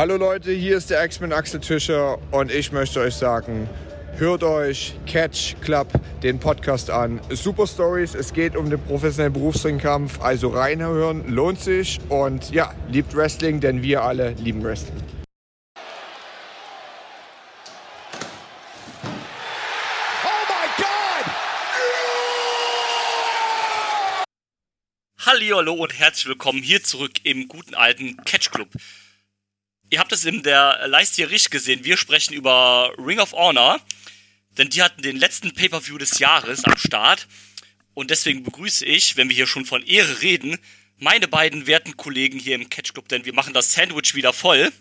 Hallo Leute, hier ist der X-Men Axel Tischer und ich möchte euch sagen, hört euch Catch Club den Podcast an. Super Stories, es geht um den professionellen Berufsringkampf, also reinhören, lohnt sich und ja, liebt Wrestling, denn wir alle lieben Wrestling. Hallihallo und herzlich willkommen hier zurück im guten alten Catch Club. Ihr habt es in der Leiste hier richtig gesehen. Wir sprechen über Ring of Honor, denn die hatten den letzten Pay-Per-View des Jahres am Start. Und deswegen begrüße ich, wenn wir hier schon von Ehre reden, meine beiden werten Kollegen hier im Catch Club, denn wir machen das Sandwich wieder voll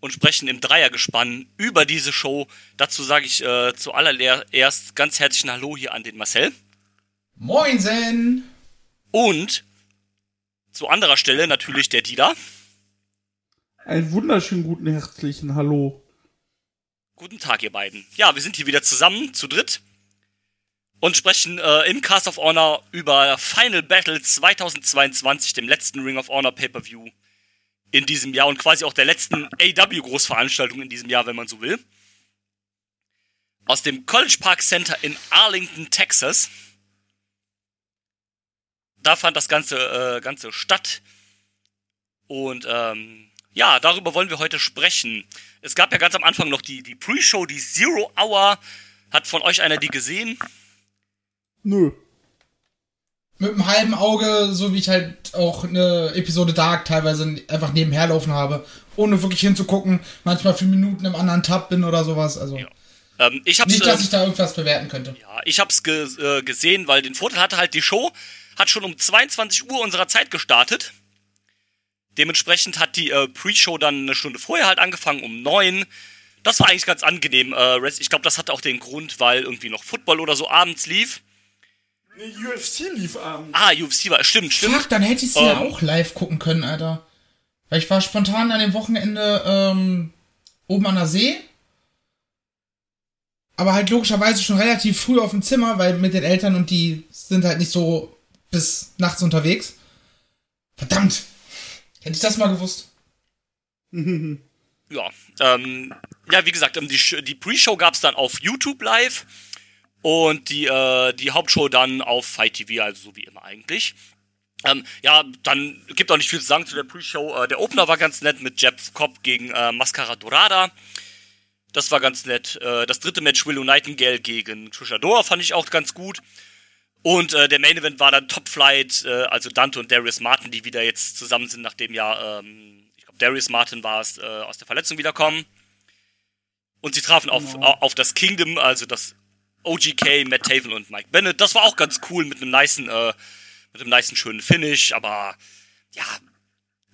und sprechen im Dreiergespann über diese Show. Dazu sage ich äh, zuallererst ganz herzlichen Hallo hier an den Marcel. Moinsen! Und zu anderer Stelle natürlich der Dieter. Einen wunderschönen guten herzlichen Hallo. Guten Tag, ihr beiden. Ja, wir sind hier wieder zusammen, zu dritt. Und sprechen äh, im Cast of Honor über Final Battle 2022, dem letzten Ring of Honor Pay-Per-View in diesem Jahr und quasi auch der letzten AW-Großveranstaltung in diesem Jahr, wenn man so will. Aus dem College Park Center in Arlington, Texas da fand das Ganze, äh, Ganze statt. Und ähm, ja, darüber wollen wir heute sprechen. Es gab ja ganz am Anfang noch die, die Pre-Show, die Zero Hour. Hat von euch einer die gesehen? Nö. Mit einem halben Auge, so wie ich halt auch eine Episode Dark teilweise einfach nebenher laufen habe, ohne wirklich hinzugucken, manchmal für Minuten im anderen Tab bin oder sowas. Also ja. ähm, ich hab's, nicht, dass ich da irgendwas bewerten könnte. Ja, ich hab's ge äh, gesehen, weil den Vorteil hatte halt die Show, hat schon um 22 Uhr unserer Zeit gestartet. Dementsprechend hat die äh, Pre-Show dann eine Stunde vorher halt angefangen, um 9. Das war eigentlich ganz angenehm. Äh, ich glaube, das hatte auch den Grund, weil irgendwie noch Football oder so abends lief. Nee, UFC lief abends. Ah, UFC war, stimmt, stimmt. Fuck, dann hätte ich sie ähm, ja auch live gucken können, Alter. Weil ich war spontan an dem Wochenende ähm, oben an der See. Aber halt logischerweise schon relativ früh auf dem Zimmer, weil mit den Eltern und die sind halt nicht so bis nachts unterwegs. Verdammt! Hätte ich das mal gewusst. ja, ähm, ja, wie gesagt, ähm, die, die Pre-Show gab es dann auf YouTube live und die, äh, die Hauptshow dann auf Fight TV, also so wie immer eigentlich. Ähm, ja, dann gibt auch nicht viel zu sagen zu der Pre-Show. Äh, der Opener war ganz nett mit Jeff Cobb gegen äh, Mascara Dorada. Das war ganz nett. Äh, das dritte Match Willow Nightingale gegen Trisha Dora fand ich auch ganz gut. Und äh, der Main Event war dann Top Flight, äh, also Dante und Darius Martin, die wieder jetzt zusammen sind, nachdem ja, ähm, ich glaube, Darius Martin war es, äh, aus der Verletzung wiederkommen. Und sie trafen auf, genau. auf das Kingdom, also das OGK, Matt Taven und Mike Bennett. Das war auch ganz cool mit einem niceen, äh, mit einem niceen schönen Finish, aber ja,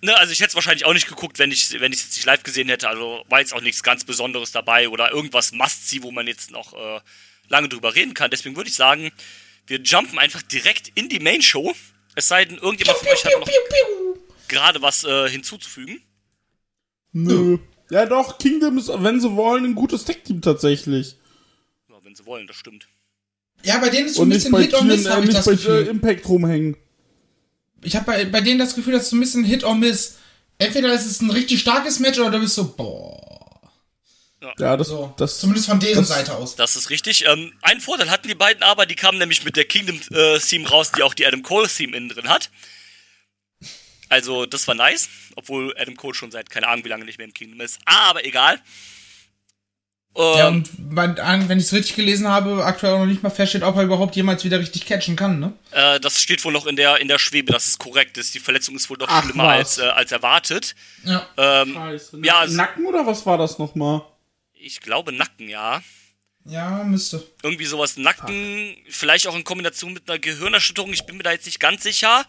ne, also ich hätte es wahrscheinlich auch nicht geguckt, wenn ich wenn ich jetzt nicht live gesehen hätte. Also war jetzt auch nichts ganz Besonderes dabei oder irgendwas Must-See, wo man jetzt noch äh, lange drüber reden kann. Deswegen würde ich sagen, wir jumpen einfach direkt in die Main Show. Es sei denn, irgendjemand von euch hat noch gerade was äh, hinzuzufügen. Nö. Ja doch, Kingdom ist, wenn sie wollen, ein gutes Tech-Team tatsächlich. Ja, wenn sie wollen, das stimmt. Ja, bei denen ist so ein bisschen Hit or Miss, äh, habe ich das bei Gefühl. Impact rumhängen. Ich habe bei, bei denen das Gefühl, dass es so ein bisschen Hit or Miss. Entweder ist es ein richtig starkes Match oder du bist so, boah. Ja, ja das, so, das zumindest von deren das, Seite aus. Das ist richtig. Ähm, einen Vorteil hatten die beiden aber, die kamen nämlich mit der Kingdom äh, Theme raus, die auch die Adam Cole Theme innen drin hat. Also das war nice, obwohl Adam Cole schon seit keine Ahnung wie lange nicht mehr im Kingdom ist. Aber egal. ja, ähm, und wenn ich es richtig gelesen habe, aktuell noch nicht mal feststeht, ob er überhaupt jemals wieder richtig catchen kann, ne? Äh, das steht wohl noch in der, in der Schwebe, das ist korrekt. Ist. Die Verletzung ist wohl doch Ach, schlimmer als, äh, als erwartet. Ja. Ähm, Scheiße. Ja, Nacken oder was war das nochmal? Ich glaube Nacken, ja. Ja, müsste. Irgendwie sowas Nacken, Fuck. vielleicht auch in Kombination mit einer Gehirnerschütterung, ich bin mir da jetzt nicht ganz sicher.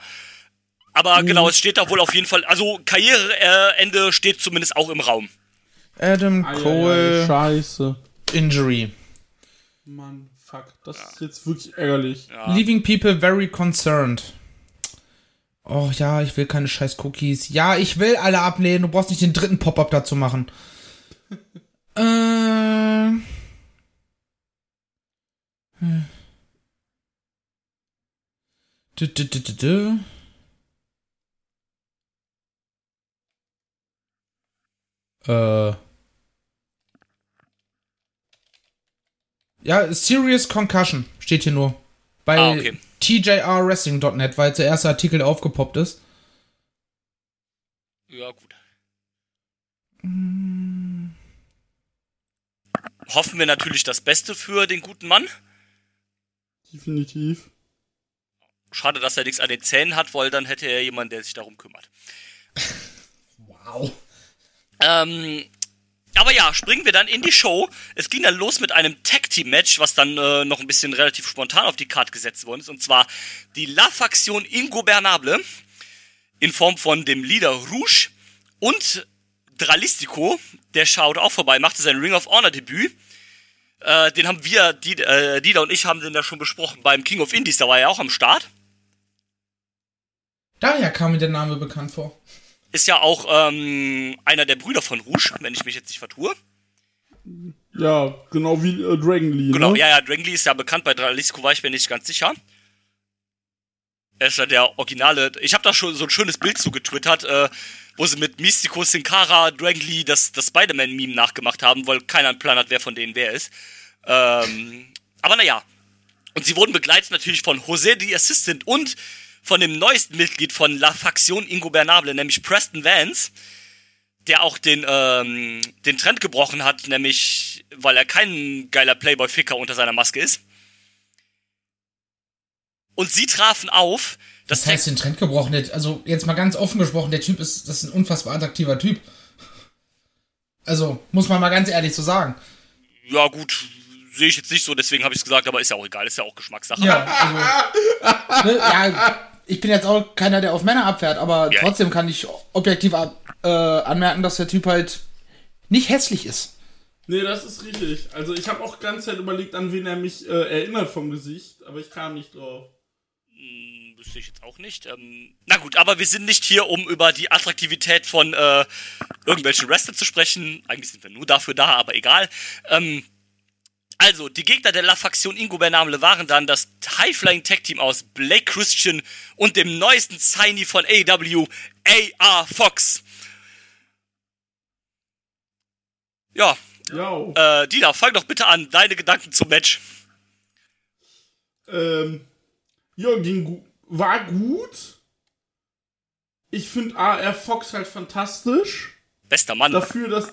Aber mhm. genau, es steht da wohl auf jeden Fall, also Karriereende steht zumindest auch im Raum. Adam Cole. Scheiße. Injury. Mann, fuck, das ja. ist jetzt wirklich ärgerlich. Ja. Leaving people very concerned. Oh ja, ich will keine scheiß Cookies. Ja, ich will alle ablehnen. Du brauchst nicht den dritten Pop-up dazu machen. Du, du, du, du, du. Äh. Ja, Serious Concussion steht hier nur. Bei Ah, okay. tjrwrestling.net, weil jetzt der erste Artikel aufgepoppt ist. Ja, gut. Hoffen wir natürlich das Beste für den guten Mann. Definitiv. Schade, dass er nichts an den Zähnen hat, weil dann hätte er jemanden, der sich darum kümmert. Wow. Ähm, aber ja, springen wir dann in die Show. Es ging dann los mit einem Tag-Team-Match, was dann äh, noch ein bisschen relativ spontan auf die Karte gesetzt worden ist. Und zwar die La-Faktion Ingobernable in Form von dem Leader Rouge und Dralistico. Der schaut auch vorbei, machte sein Ring of Honor-Debüt. Äh, den haben wir, die, äh, Dieter und ich haben den ja schon besprochen beim King of Indies, da war er auch am Start. Daher kam mir der Name bekannt vor. Ist ja auch ähm, einer der Brüder von Rouge, wenn ich mich jetzt nicht vertue. Ja, genau wie äh, Dragon Lee. Genau, ne? ja, ja, Drangly ist ja bekannt, bei Dralisco war ich mir nicht ganz sicher. Er ist ja der originale. Ich habe da schon so ein schönes Bild zu getwittert, äh, wo sie mit Mystico, Sin-Cara, Drangly das, das Spider-Man-Meme nachgemacht haben, weil keiner einen Plan hat, wer von denen wer ist. Ähm, aber naja. Und sie wurden begleitet natürlich von José the Assistant und von dem neuesten Mitglied von La Faction Ingobernable, nämlich Preston Vance, der auch den, ähm, den Trend gebrochen hat, nämlich weil er kein geiler Playboy-Ficker unter seiner Maske ist. Und sie trafen auf. Das, heißt, den Trend gebrochen. Der, also, jetzt mal ganz offen gesprochen, der Typ ist, das ist ein unfassbar attraktiver Typ. Also, muss man mal ganz ehrlich so sagen. ja gut, sehe ich jetzt nicht so, deswegen habe ich es gesagt, aber ist ja auch egal, ist ja auch Geschmackssache. Ja, also. ne, ja, ich bin jetzt auch keiner, der auf Männer abfährt, aber Ja. trotzdem kann ich objektiv ab, äh, anmerken, dass der Typ halt nicht hässlich ist. Nee, das ist richtig. Also ich habe auch ganz Zeit überlegt, an wen er mich äh, erinnert vom Gesicht, aber ich kam nicht drauf. Hm, Wüsste ich jetzt auch nicht. Ähm, na gut, aber wir sind nicht hier, um über die Attraktivität von äh, irgendwelchen Wrestlern zu sprechen. Eigentlich sind wir nur dafür da, aber egal. Ähm, also, die Gegner der La Faktion Ingobernable waren dann das High-Flying Tag Team aus Blake Christian und dem neuesten Signy von AEW, AR Fox. Ja, Ja. äh, Dina, fang doch bitte an. Deine Gedanken zum Match. Ähm, ja, ging gu war gut. Ich finde AR Fox halt fantastisch. Bester Mann. Dafür, dass,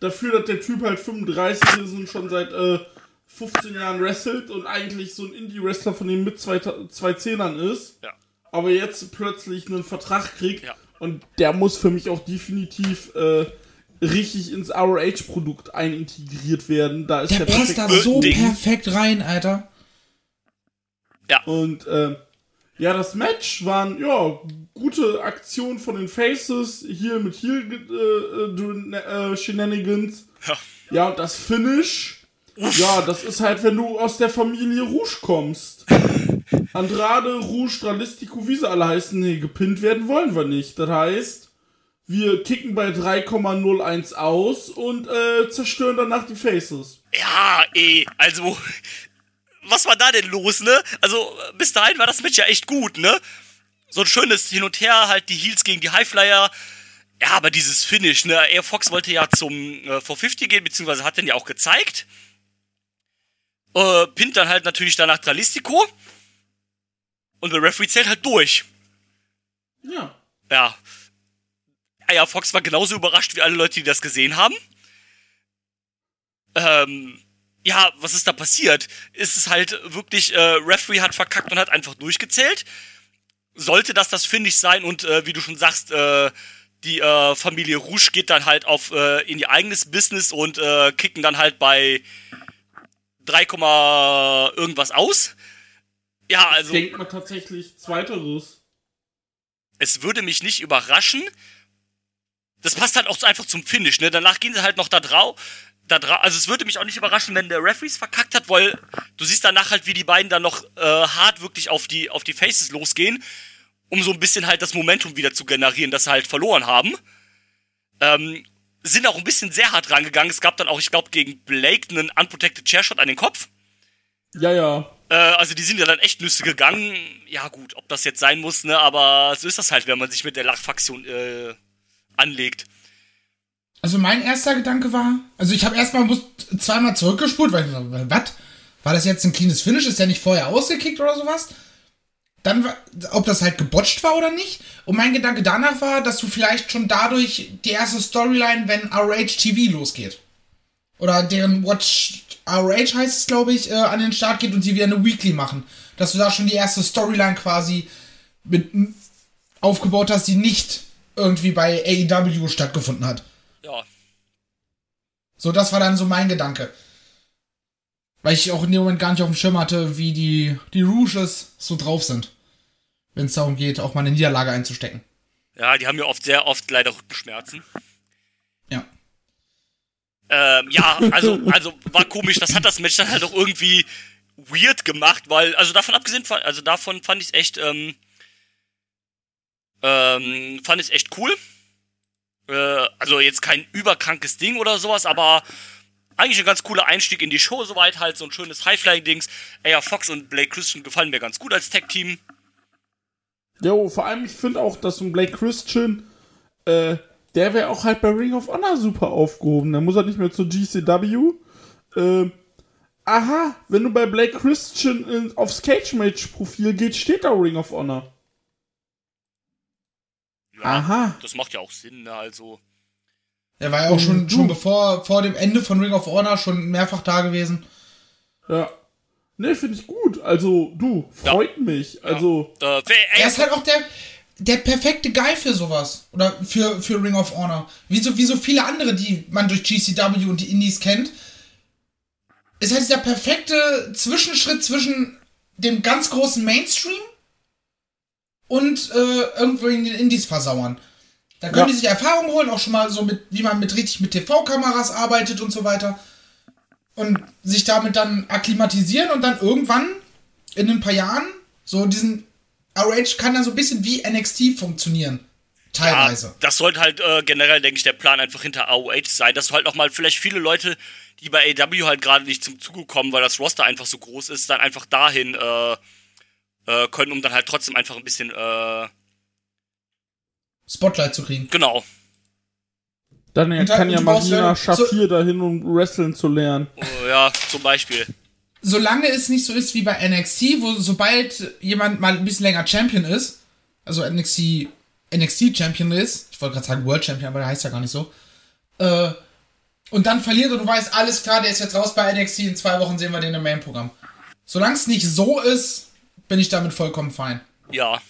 dafür, dass der Typ halt 35 ist und schon seit äh, 15 Jahren wrestelt und eigentlich so ein Indie-Wrestler von den mit zwei, zwei Zehnern ist. Ja. Aber jetzt plötzlich einen Vertrag kriegt. Ja. Und der muss für mich auch definitiv äh, richtig ins ROH-Produkt einintegriert werden. Da ist Der der, passt da so Ding. perfekt rein, Alter. Und ähm, ja, das Match waren ja gute Aktionen von den Faces, hier mit Heel äh, äh, Shenanigans. Ja. Ja, und das Finish. Ja, das ist halt, wenn du aus der Familie Rouge kommst. Andrade, Rouge, Dralistico, wie sie alle heißen, nee, gepinnt werden wollen wir nicht. Das heißt, wir kicken bei 3,01 aus und äh, zerstören danach die Faces. Ja, eh, also, was war da denn los, ne? Also, bis dahin war das Match ja echt gut, ne? So ein schönes Hin und Her, halt die Heels gegen die Highflyer. Ja, aber dieses Finish, ne? Air Fox wollte ja zum äh, 450 gehen, beziehungsweise hat den ja auch gezeigt. Äh, pinnt dann halt natürlich danach Dralistico. Und der Referee zählt halt durch. Ja. Ja. Ja, Fox war genauso überrascht wie alle Leute, die das gesehen haben. Ähm, ja, was ist da passiert? Ist es halt wirklich, äh, Referee hat verkackt und hat einfach durchgezählt? Sollte das das Finish sein und äh, wie du schon sagst, äh, die äh, Familie Rouge geht dann halt auf äh, in ihr eigenes Business und äh, kicken dann halt bei 3, Komma irgendwas aus. Ja, also Denkt man tatsächlich Zweiteres. es würde mich nicht überraschen. Das passt halt auch so einfach zum Finish, ne? Danach gehen sie halt noch da drauf. Da also es würde mich auch nicht überraschen, wenn der Referees verkackt hat, weil du siehst danach halt, wie die beiden dann noch äh, hart wirklich auf die, auf die Faces losgehen, um so ein bisschen halt das Momentum wieder zu generieren, das sie halt verloren haben. Ähm, sind auch ein bisschen sehr hart rangegangen. Es gab dann auch, ich glaube, gegen Blake einen Unprotected Chairshot an den Kopf. Ja, ja. Äh, also die sind ja dann echt Nüsse gegangen. Ja gut, ob das jetzt sein muss, ne? Aber so ist das halt, wenn man sich mit der Lachfraktion äh, anlegt. Also mein erster Gedanke war, also ich habe erstmal zweimal zurückgespult, weil ich so, was? War das jetzt ein cleanes Finish? Ist der nicht vorher ausgekickt oder sowas? Dann, war, ob das halt gebotcht war oder nicht. Und mein Gedanke danach war, dass du vielleicht schon dadurch die erste Storyline, wenn RH TV losgeht. Oder deren Watch RH heißt es, glaube ich, äh, an den Start geht und sie wieder eine Weekly machen. Dass du da schon die erste Storyline quasi mit aufgebaut hast, die nicht irgendwie bei AEW stattgefunden hat. Ja. So, das war dann so mein Gedanke. Weil ich auch in dem Moment gar nicht auf dem Schirm hatte, wie die, die Rouges so drauf sind. Wenn es darum geht, auch mal eine Niederlage einzustecken. Ja, die haben ja oft sehr oft leider Rückenschmerzen. Ja. Ähm, ja, also, also war komisch. Das hat das Match dann halt auch irgendwie weird gemacht, weil, also davon abgesehen, also davon fand ich es echt, ähm, ähm, fand ich es echt cool. Äh, also jetzt kein überkrankes Ding oder sowas, aber eigentlich ein ganz cooler Einstieg in die Show, soweit halt so ein schönes Highflying-Dings. Aya Fox und Blake Christian gefallen mir ganz gut als Tag-Team. Jo, vor allem, ich finde auch, dass so ein Blake Christian, äh, der wäre auch halt bei Ring of Honor super aufgehoben. Da muss er nicht mehr zur GCW. Äh, aha, wenn du bei Blake Christian in, aufs Cage-Match-Profil geht, steht da Ring of Honor. Ja, Aha. Das macht ja auch Sinn, ne? Also. Er war ja auch schon, schon bevor, vor dem Ende von Ring of Honor schon mehrfach da gewesen. Ja. Ne, finde ich gut. Also, du, freut mich. Also, ey, Er ist halt auch der, der perfekte Guy für sowas. Oder für, für Ring of Honor. Wie so, wie so viele andere, die man durch GCW und die Indies kennt. Ist halt dieser perfekte Zwischenschritt zwischen dem ganz großen Mainstream und äh, irgendwo in den Indies versauern. Da können Ja. die sich Erfahrung holen, auch schon mal so mit, wie man mit richtig mit TV-Kameras arbeitet und so weiter. Und sich damit dann akklimatisieren und dann irgendwann in ein paar Jahren so diesen RH kann dann so ein bisschen wie NXT funktionieren. Teilweise. Ja, das sollte halt äh, generell, denke ich, der Plan einfach hinter AOH sein, dass du halt auch mal vielleicht viele Leute, die bei AW halt gerade nicht zum Zuge kommen, weil das Roster einfach so groß ist, dann einfach dahin äh, äh, können, um dann halt trotzdem einfach ein bisschen, äh, Spotlight zu kriegen. genau, dann Und kann ja Marina ja- so- Schafir dahin, um Wrestling zu lernen. äh, ja, zum Beispiel. Solange es nicht so ist wie bei NXT, wo sobald jemand mal ein bisschen länger Champion ist, also NXT, NXT Champion ist, ich wollte gerade sagen World Champion, aber der heißt ja gar nicht so, äh, und dann verliert und du weißt, alles klar, der ist jetzt raus bei NXT, in zwei Wochen sehen wir den im Main-Programm. Solange es nicht so ist, bin ich damit vollkommen fein. Ja,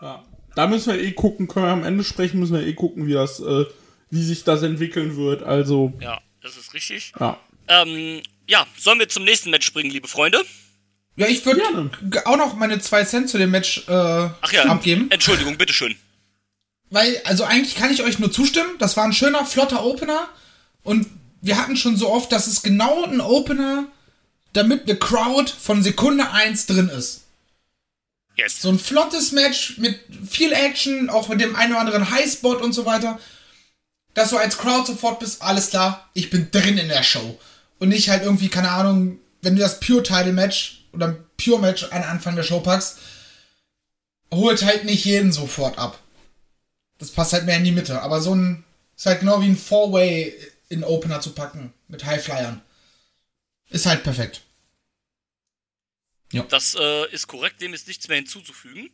Ja. Da müssen wir eh gucken, können wir am Ende sprechen, müssen wir eh gucken, wie das, äh, wie sich das entwickeln wird. Also, ja, das ist richtig. ja. Ähm, ja, sollen wir zum nächsten Match springen, liebe Freunde? Ja, ich würde auch noch meine zwei Cent zu dem Match äh, Ach ja, abgeben. Entschuldigung, bitteschön. Weil, also eigentlich kann ich euch nur zustimmen. Das war ein schöner, flotter Opener. Und wir hatten schon so oft, dass es genau ein Opener, damit eine Crowd von Sekunde 1 drin ist. Yes. So ein flottes Match mit viel Action, auch mit dem einen oder anderen Highspot und so weiter. Dass du als Crowd sofort bist, alles klar, ich bin drin in der Show. Und nicht halt irgendwie, keine Ahnung, wenn du das Pure-Title-Match oder Pure-Match an Anfang der Show packst, holt halt nicht jeden sofort ab. Das passt halt mehr in die Mitte. Aber so ein, ist halt genau wie ein Four-Way in Opener zu packen mit Highflyern. Ist halt perfekt. Das äh, ist korrekt, dem ist nichts mehr hinzuzufügen.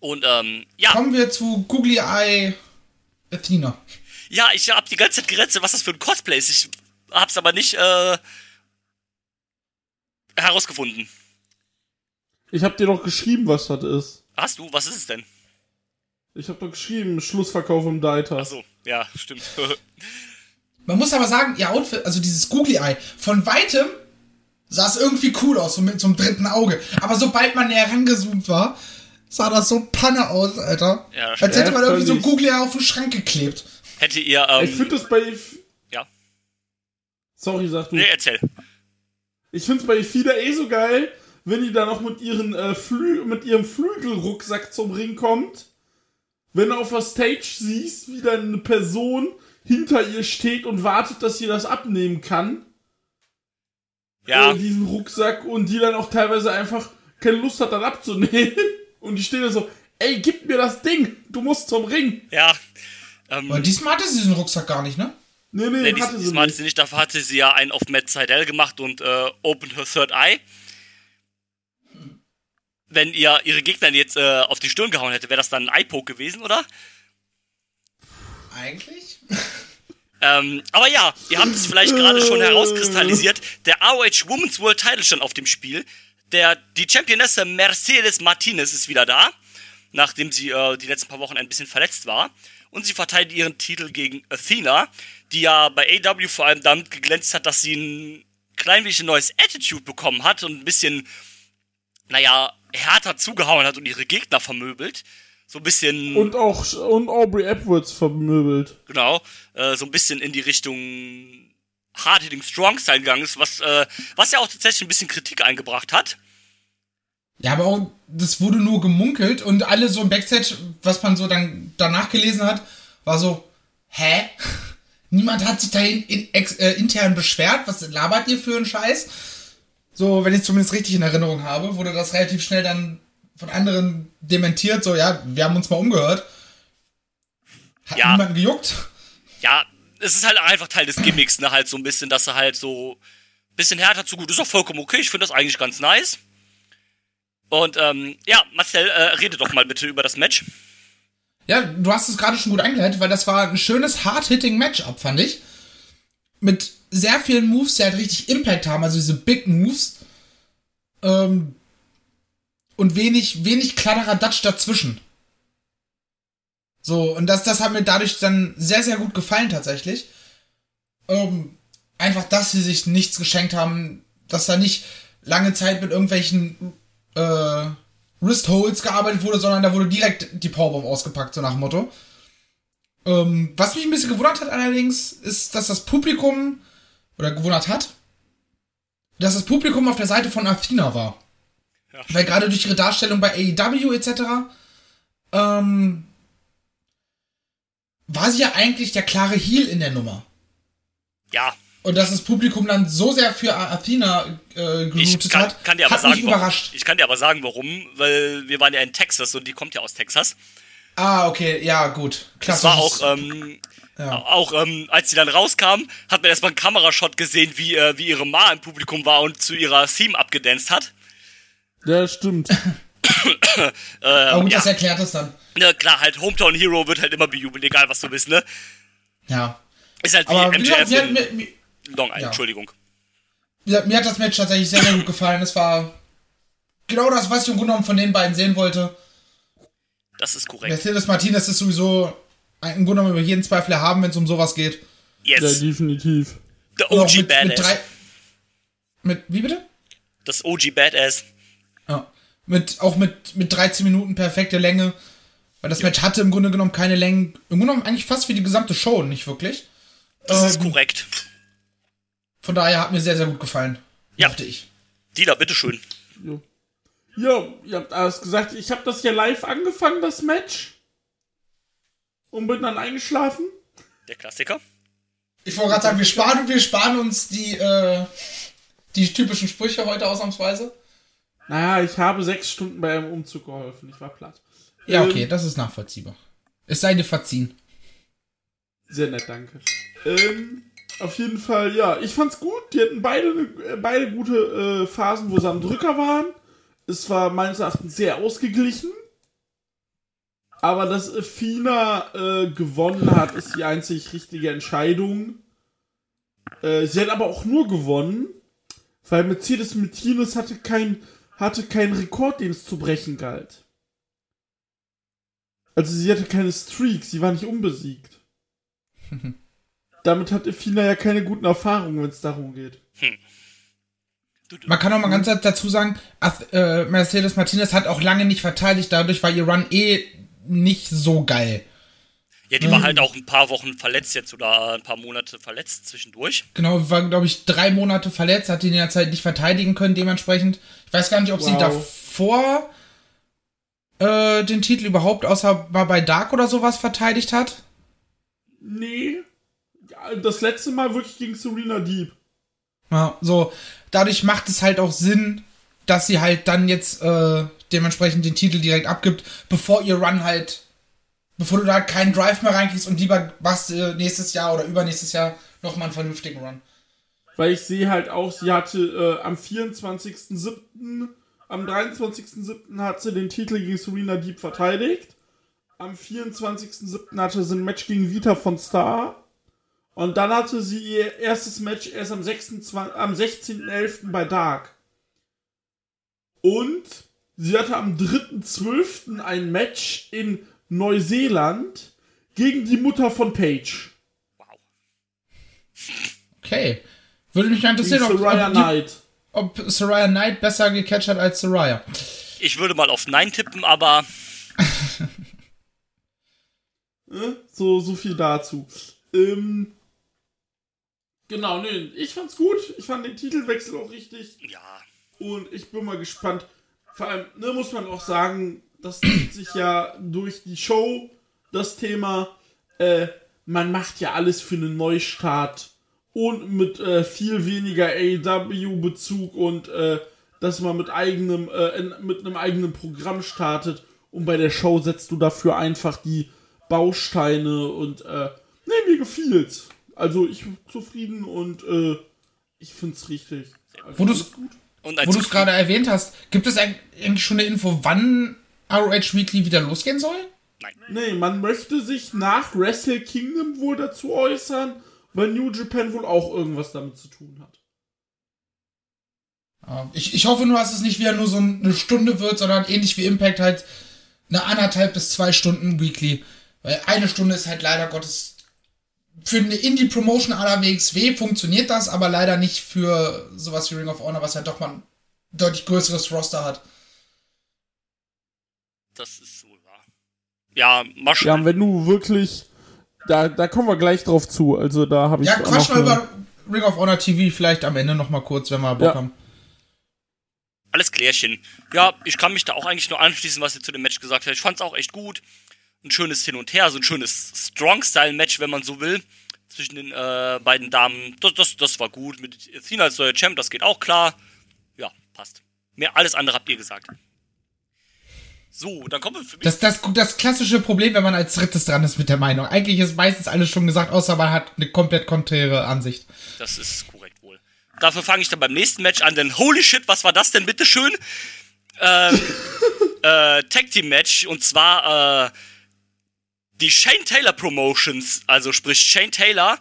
Und ähm, ja, Kommen wir zu Googly Eye Athena. ja, ich hab die ganze Zeit gerätselt, was das für ein Cosplay ist. Ich hab's aber nicht äh, herausgefunden. Ich hab dir doch geschrieben, was das ist. Hast du? Was ist es denn? Ich hab doch geschrieben, Schlussverkauf im Data. Achso, ja, stimmt. Man muss aber sagen, ihr Outfit, also dieses Googly Eye, von weitem sah es irgendwie cool aus, so mit so einem dritten Auge. Aber sobald man näher rangezoomt war, sah das so Panne aus, Alter. Ja, Als hätte man irgendwie so ein Eye auf den Schrank geklebt. Hätte ihr, ähm, Ich finde das bei. ja, Sorry, sag du. nee, erzähl. Ich find's bei Fida eh so geil, wenn die da noch mit, ihren, äh, Flü mit ihrem Flügelrucksack zum Ring kommt. Wenn du auf der Stage siehst, wie dann eine Person hinter ihr steht und wartet, dass sie das abnehmen kann. Ja, Äh, diesen Rucksack und die dann auch teilweise einfach keine Lust hat, das abzunehmen. Und die stehen da so, ey, gib mir das Ding, du musst zum Ring. ja. Ähm, Aber diesmal hatte sie diesen Rucksack gar nicht, ne? Nee, nee, nee, dies, hatte sie diesmal hatte sie nicht, dafür hatte sie ja einen auf Matt Seidel gemacht und äh, Open Her Third Eye. Wenn ihr ihre Gegner jetzt äh, auf die Stirn gehauen hätte, wäre das dann ein Eye-Poke gewesen, oder? Eigentlich? Ähm, aber ja, ihr habt es vielleicht gerade schon herauskristallisiert. Der ROH Women's World Title stand auf dem Spiel. Der, die Championesse Mercedes Martinez ist wieder da, nachdem sie äh, die letzten paar Wochen ein bisschen verletzt war. Und sie verteidigt ihren Titel gegen Athena, die ja bei AW vor allem damit geglänzt hat, dass sie ein klein wenig neues Attitude bekommen hat und ein bisschen, naja, härter zugehauen hat und ihre Gegner vermöbelt. So ein bisschen. Und auch und Aubrey Edwards vermöbelt. Genau, äh, so ein bisschen in die Richtung Hard-Hitting Strong Style gegangen ist, was, äh, was ja auch tatsächlich ein bisschen Kritik eingebracht hat. Ja, aber auch, das wurde nur gemunkelt und alle so im Backstage, was man so dann danach gelesen hat, war so, hä? Niemand hat sich da in, in, ex, äh, intern beschwert, was labert ihr für einen Scheiß? So, wenn ich zumindest richtig in Erinnerung habe, wurde das relativ schnell dann von anderen dementiert, so, ja, wir haben uns mal umgehört. Hat Ja. niemanden gejuckt. Ja, es ist halt einfach Teil des Gimmicks, ne, halt so ein bisschen, dass er halt so ein bisschen härter zu gut ist auch vollkommen okay. Ich finde das eigentlich ganz nice. Und ähm, ja, Marcel, äh, rede doch mal bitte über das Match. Ja, du hast es gerade schon gut eingeleitet, weil das war ein schönes hard-hitting Matchup, fand ich. Mit sehr vielen Moves, die halt richtig Impact haben, also diese Big Moves. Ähm, und wenig, wenig kleinerer Dutch dazwischen. So, und das, das hat mir dadurch dann sehr, sehr gut gefallen, tatsächlich. Ähm, einfach, dass sie sich nichts geschenkt haben, dass da nicht lange Zeit mit irgendwelchen äh, Wrist-Holds gearbeitet wurde, sondern da wurde direkt die Powerbomb ausgepackt, so nach dem Motto. Ähm, was mich ein bisschen gewundert hat allerdings, ist, dass das Publikum, oder gewundert hat, dass das Publikum auf der Seite von Athena war. Ja. Weil gerade durch ihre Darstellung bei AEW etc. Ähm, war sie ja eigentlich der klare Heel in der Nummer. Ja, Und dass das Publikum dann so sehr für Athena äh, ich geroutet kann, hat, kann dir aber hat mich sagen, warum. überrascht. Ich kann dir aber sagen, warum, weil wir waren ja in Texas und die kommt ja aus Texas. Ah, okay, ja, gut. Das Klasse. war auch, ähm, Ja. auch ähm, als sie dann rauskam, hat man erstmal einen Kamerashot gesehen, wie, äh, wie ihre Ma im Publikum war und zu ihrer Theme abgedanced hat. Ja, stimmt. Aber gut, ja. das erklärt es dann. Ne, klar, halt Hometown Hero wird halt immer bejubelt, egal was du bist, ne? Ja. Ist halt wie Aber gesagt, MJF mir, in mir, mir, Long Island, ja. Entschuldigung. mir, mir hat das Match tatsächlich sehr, sehr gut gefallen. Es war genau das, was ich im Grunde genommen von den beiden sehen wollte. Das ist korrekt. Mercedes Martinez ist sowieso ein- im Grunde genommen über jeden Zweifel erhaben, wenn es um sowas geht. Ja, Yes, definitiv. the Und auch OG mit, mit Badass. drei. Mit, wie bitte? Das OG Badass. Ja. Mit, auch mit, mit 13 Minuten perfekte Länge. Weil das Match hatte im Grunde genommen keine Längen. Im Grunde genommen eigentlich fast wie die gesamte Show, nicht wirklich. Das ist Ähm, korrekt. Von daher hat mir sehr, sehr gut gefallen. Ja. Dachte ich. Dieter, bitteschön. Jo. Ja, ihr habt alles gesagt. Ich habe das ja live angefangen, das Match. Und bin dann eingeschlafen. Der Klassiker. Ich wollte gerade sagen, wir sparen, wir sparen uns die, äh, die typischen Sprüche heute ausnahmsweise. Naja, ich habe sechs Stunden bei einem Umzug geholfen. Ich war platt. Ja, Ähm, okay, das ist nachvollziehbar. Es sei dir verziehen. Sehr nett, danke. Ähm, auf jeden Fall, ja, ich fand's gut. Die hatten beide, äh, beide gute äh, Phasen, wo sie am Drücker waren. Es war meines Erachtens sehr ausgeglichen. Aber dass Athena äh, gewonnen hat, ist die einzig richtige Entscheidung. Äh, sie hat aber auch nur gewonnen, weil Mercedes Martinez hatte kein hatte keinen Rekord, den es zu brechen galt. Also sie hatte keine Streak, sie war nicht unbesiegt. Damit hat Athena ja keine guten Erfahrungen, wenn es darum geht. Du, Man kann auch mal ganz dazu sagen, äh, Mercedes Martinez hat auch lange nicht verteidigt, dadurch war ihr Run eh nicht so geil. Ja, die war halt auch ein paar Wochen verletzt jetzt oder ein paar Monate verletzt zwischendurch. Genau, war, glaube ich, drei Monate verletzt, hat in der Zeit nicht verteidigen können, dementsprechend. Ich weiß gar nicht, ob sie Wow. davor äh, den Titel überhaupt außer mal bei Dark oder sowas verteidigt hat. Nee. Ja, Das letzte Mal wirklich gegen Serena Deep. Ja, so, dadurch macht es halt auch Sinn, dass sie halt dann jetzt äh, dementsprechend den Titel direkt abgibt, bevor ihr Run halt bevor du da keinen Drive mehr reinkriegst und lieber machst du nächstes Jahr oder übernächstes Jahr nochmal einen vernünftigen Run. Weil ich sehe halt auch, sie hatte äh, am 24.07., am 23.07. hat sie den Titel gegen Serena Deep verteidigt. Am 24.07. hatte sie ein Match gegen Vita von Star. Und dann hatte sie ihr erstes Match erst am, 26, am 16.11. bei Dark. Und sie hatte am 3.12. ein Match in Neuseeland gegen die Mutter von Paige. Wow. Okay. Würde mich mal interessieren, ob, Soraya ob, Knight. ob Soraya Knight besser gecatcht hat als Soraya. Ich würde mal auf Nein tippen, aber Ne? So, so viel dazu. Ähm, genau, nee, ich fand's gut. Ich fand den Titelwechsel auch richtig. ja. Und ich bin mal gespannt. Vor allem, ne, muss man auch sagen, das zieht sich ja durch die Show, das Thema. Äh, man macht ja alles für einen Neustart. Und mit äh, viel weniger AEW-Bezug und äh, dass man mit eigenem, äh, in, mit einem eigenen Programm startet. Und bei der Show setzt du dafür einfach die Bausteine und äh, nee, mir gefiel's. Also ich bin zufrieden und äh, ich find's richtig. Also, Wo du es gerade erwähnt hast, gibt es eigentlich eigentlich schon eine Info, wann ROH Weekly wieder losgehen soll? Nein. Nee, man möchte sich nach Wrestle Kingdom wohl dazu äußern, weil New Japan wohl auch irgendwas damit zu tun hat. Ja, Ich, ich hoffe nur, dass es nicht wieder nur so eine Stunde wird, sondern ähnlich wie Impact halt eine anderthalb bis zwei Stunden Weekly. Weil eine Stunde ist halt leider Gottes für eine Indie-Promotion aller WXW funktioniert das, aber leider nicht für sowas wie Ring of Honor, was halt doch mal ein deutlich größeres Roster hat. Das ist wohl wahr. Ja, mal Ja, wenn du wirklich. Da, da kommen wir gleich drauf zu. Also da habe ich. Ja, quatsch noch mal über Ring of Honor TV vielleicht am Ende noch mal kurz, wenn wir Bock Ja. haben. Alles Klärchen. Ja, ich kann mich da auch eigentlich nur anschließen, was ihr zu dem Match gesagt habt. Ich fand's auch echt gut. Ein schönes Hin und Her, so ein schönes Strong-Style-Match, wenn man so will, zwischen den äh, beiden Damen. Das, das, das war gut. Mit Athena als neuer Champ, das geht auch klar. Ja, passt. Mehr, alles andere habt ihr gesagt. So, dann kommen wir für mich. Das, das, das klassische Problem, wenn man als drittes dran ist mit der Meinung. Eigentlich ist meistens alles schon gesagt, außer man hat eine komplett konträre Ansicht. Das ist korrekt wohl. Dafür fange ich dann beim nächsten Match an, denn holy shit, was war das denn bitteschön? Ähm, äh, Tag Team Match und zwar äh, die Shane Taylor Promotions, also sprich Shane Taylor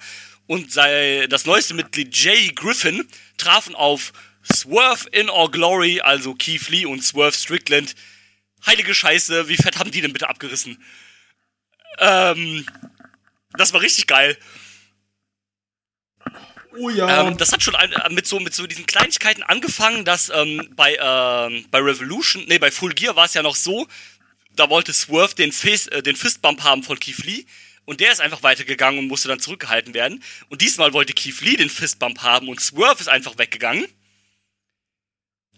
und sei, das neueste Mitglied Jay Griffin trafen auf Swerve in All Glory, also Keith Lee und Swerve Strickland. Heilige Scheiße, wie fett haben die denn bitte abgerissen? Ähm, das war richtig geil. Oh ja. Ähm, das hat schon ein, äh, mit so mit so diesen Kleinigkeiten angefangen, dass ähm, bei ähm, bei Revolution, nee, bei Full Gear war es ja noch so, da wollte Swerve den Fist, äh, den Fistbump haben von Keith Lee und der ist einfach weitergegangen und musste dann zurückgehalten werden. Und diesmal wollte Keith Lee den Fistbump haben und Swerve ist einfach weggegangen.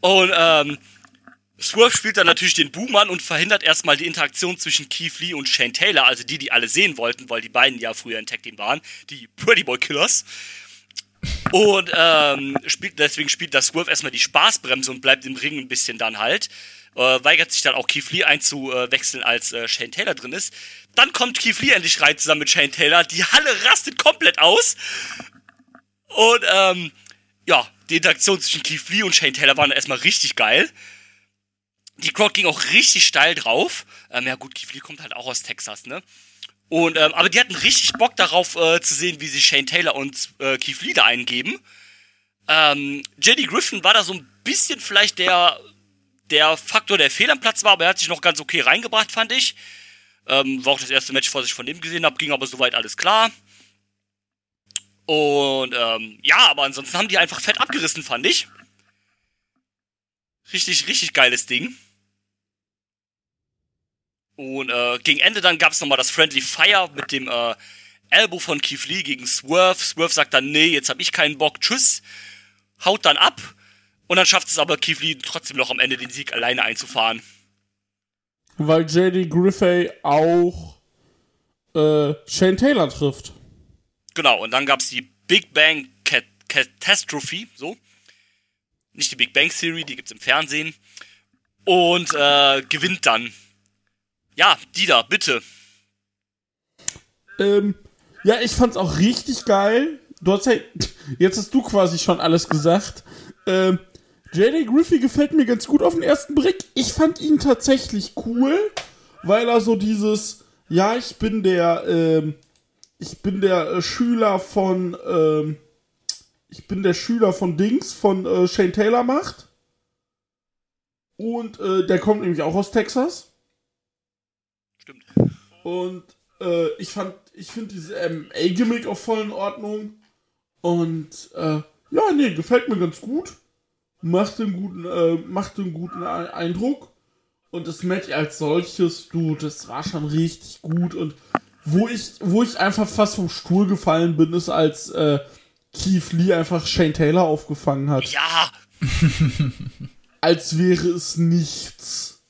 Und ähm, Swerve spielt dann natürlich den Buhmann und verhindert erstmal die Interaktion zwischen Keith Lee und Shane Taylor, also die, die alle sehen wollten, weil die beiden ja früher in Tag Team waren, die Pretty Boy Killers. Und ähm, spielt, deswegen spielt das Swerve erstmal die Spaßbremse und bleibt im Ring ein bisschen dann halt. Äh, weigert sich dann auch Keith Lee einzuwechseln, als äh, Shane Taylor drin ist. Dann kommt Keith Lee endlich rein zusammen mit Shane Taylor. Die Halle rastet komplett aus. Und ähm, ja, die Interaktion zwischen Keith Lee und Shane Taylor waren erstmal richtig geil. Die Crowd ging auch richtig steil drauf. Ähm, ja gut, Keith Lee kommt halt auch aus Texas, ne? Und, ähm, aber die hatten richtig Bock darauf äh, zu sehen, wie sich Shane Taylor und äh, Keith Lee da eingeben. Ähm, JD Griffin war da so ein bisschen vielleicht der, der Faktor, der fehl am Platz war, aber er hat sich noch ganz okay reingebracht, fand ich. Ähm, war auch das erste Match, was ich von dem gesehen habe, ging aber soweit alles klar. Und ähm, ja, aber ansonsten haben die einfach fett abgerissen, fand ich. Richtig, richtig geiles Ding. Und äh, gegen Ende dann gab es nochmal das Friendly Fire mit dem äh, Elbow von Keith Lee gegen Swerve. Swerve sagt dann, nee, jetzt hab ich keinen Bock, tschüss. Haut dann ab. Und dann schafft es aber Keith Lee trotzdem noch am Ende den Sieg alleine einzufahren. Weil JD Griffey auch äh, Shane Taylor trifft. Genau, und dann gab's die Big Bang Cat Catastrophe, so. Nicht die Big Bang Theory, die gibt's im Fernsehen. Und äh, gewinnt dann. Ja, Dieter, bitte. Ähm, ja, ich fand's auch richtig geil. Du hast ja, jetzt hast du quasi schon alles gesagt. Ähm, JD Griffey gefällt mir ganz gut auf den ersten Blick. Ich fand ihn tatsächlich cool, weil er so dieses, ja, ich bin der, ähm, ich bin der äh, Schüler von, ähm, ich bin der Schüler von Dings, von äh, Shane Taylor macht. Und äh, der kommt nämlich auch aus Texas. Stimmt. Und äh, ich fand, ich finde diese MA-Gimmick auch voll in Ordnung. Und äh, ja, nee, gefällt mir ganz gut. Macht einen guten, äh, macht einen guten Eindruck. Und das Match als solches, du, das war schon richtig gut. Und wo ich, wo ich einfach fast vom Stuhl gefallen bin, ist, als äh, Keith Lee einfach Shane Taylor aufgefangen hat. Ja! als wäre es nichts.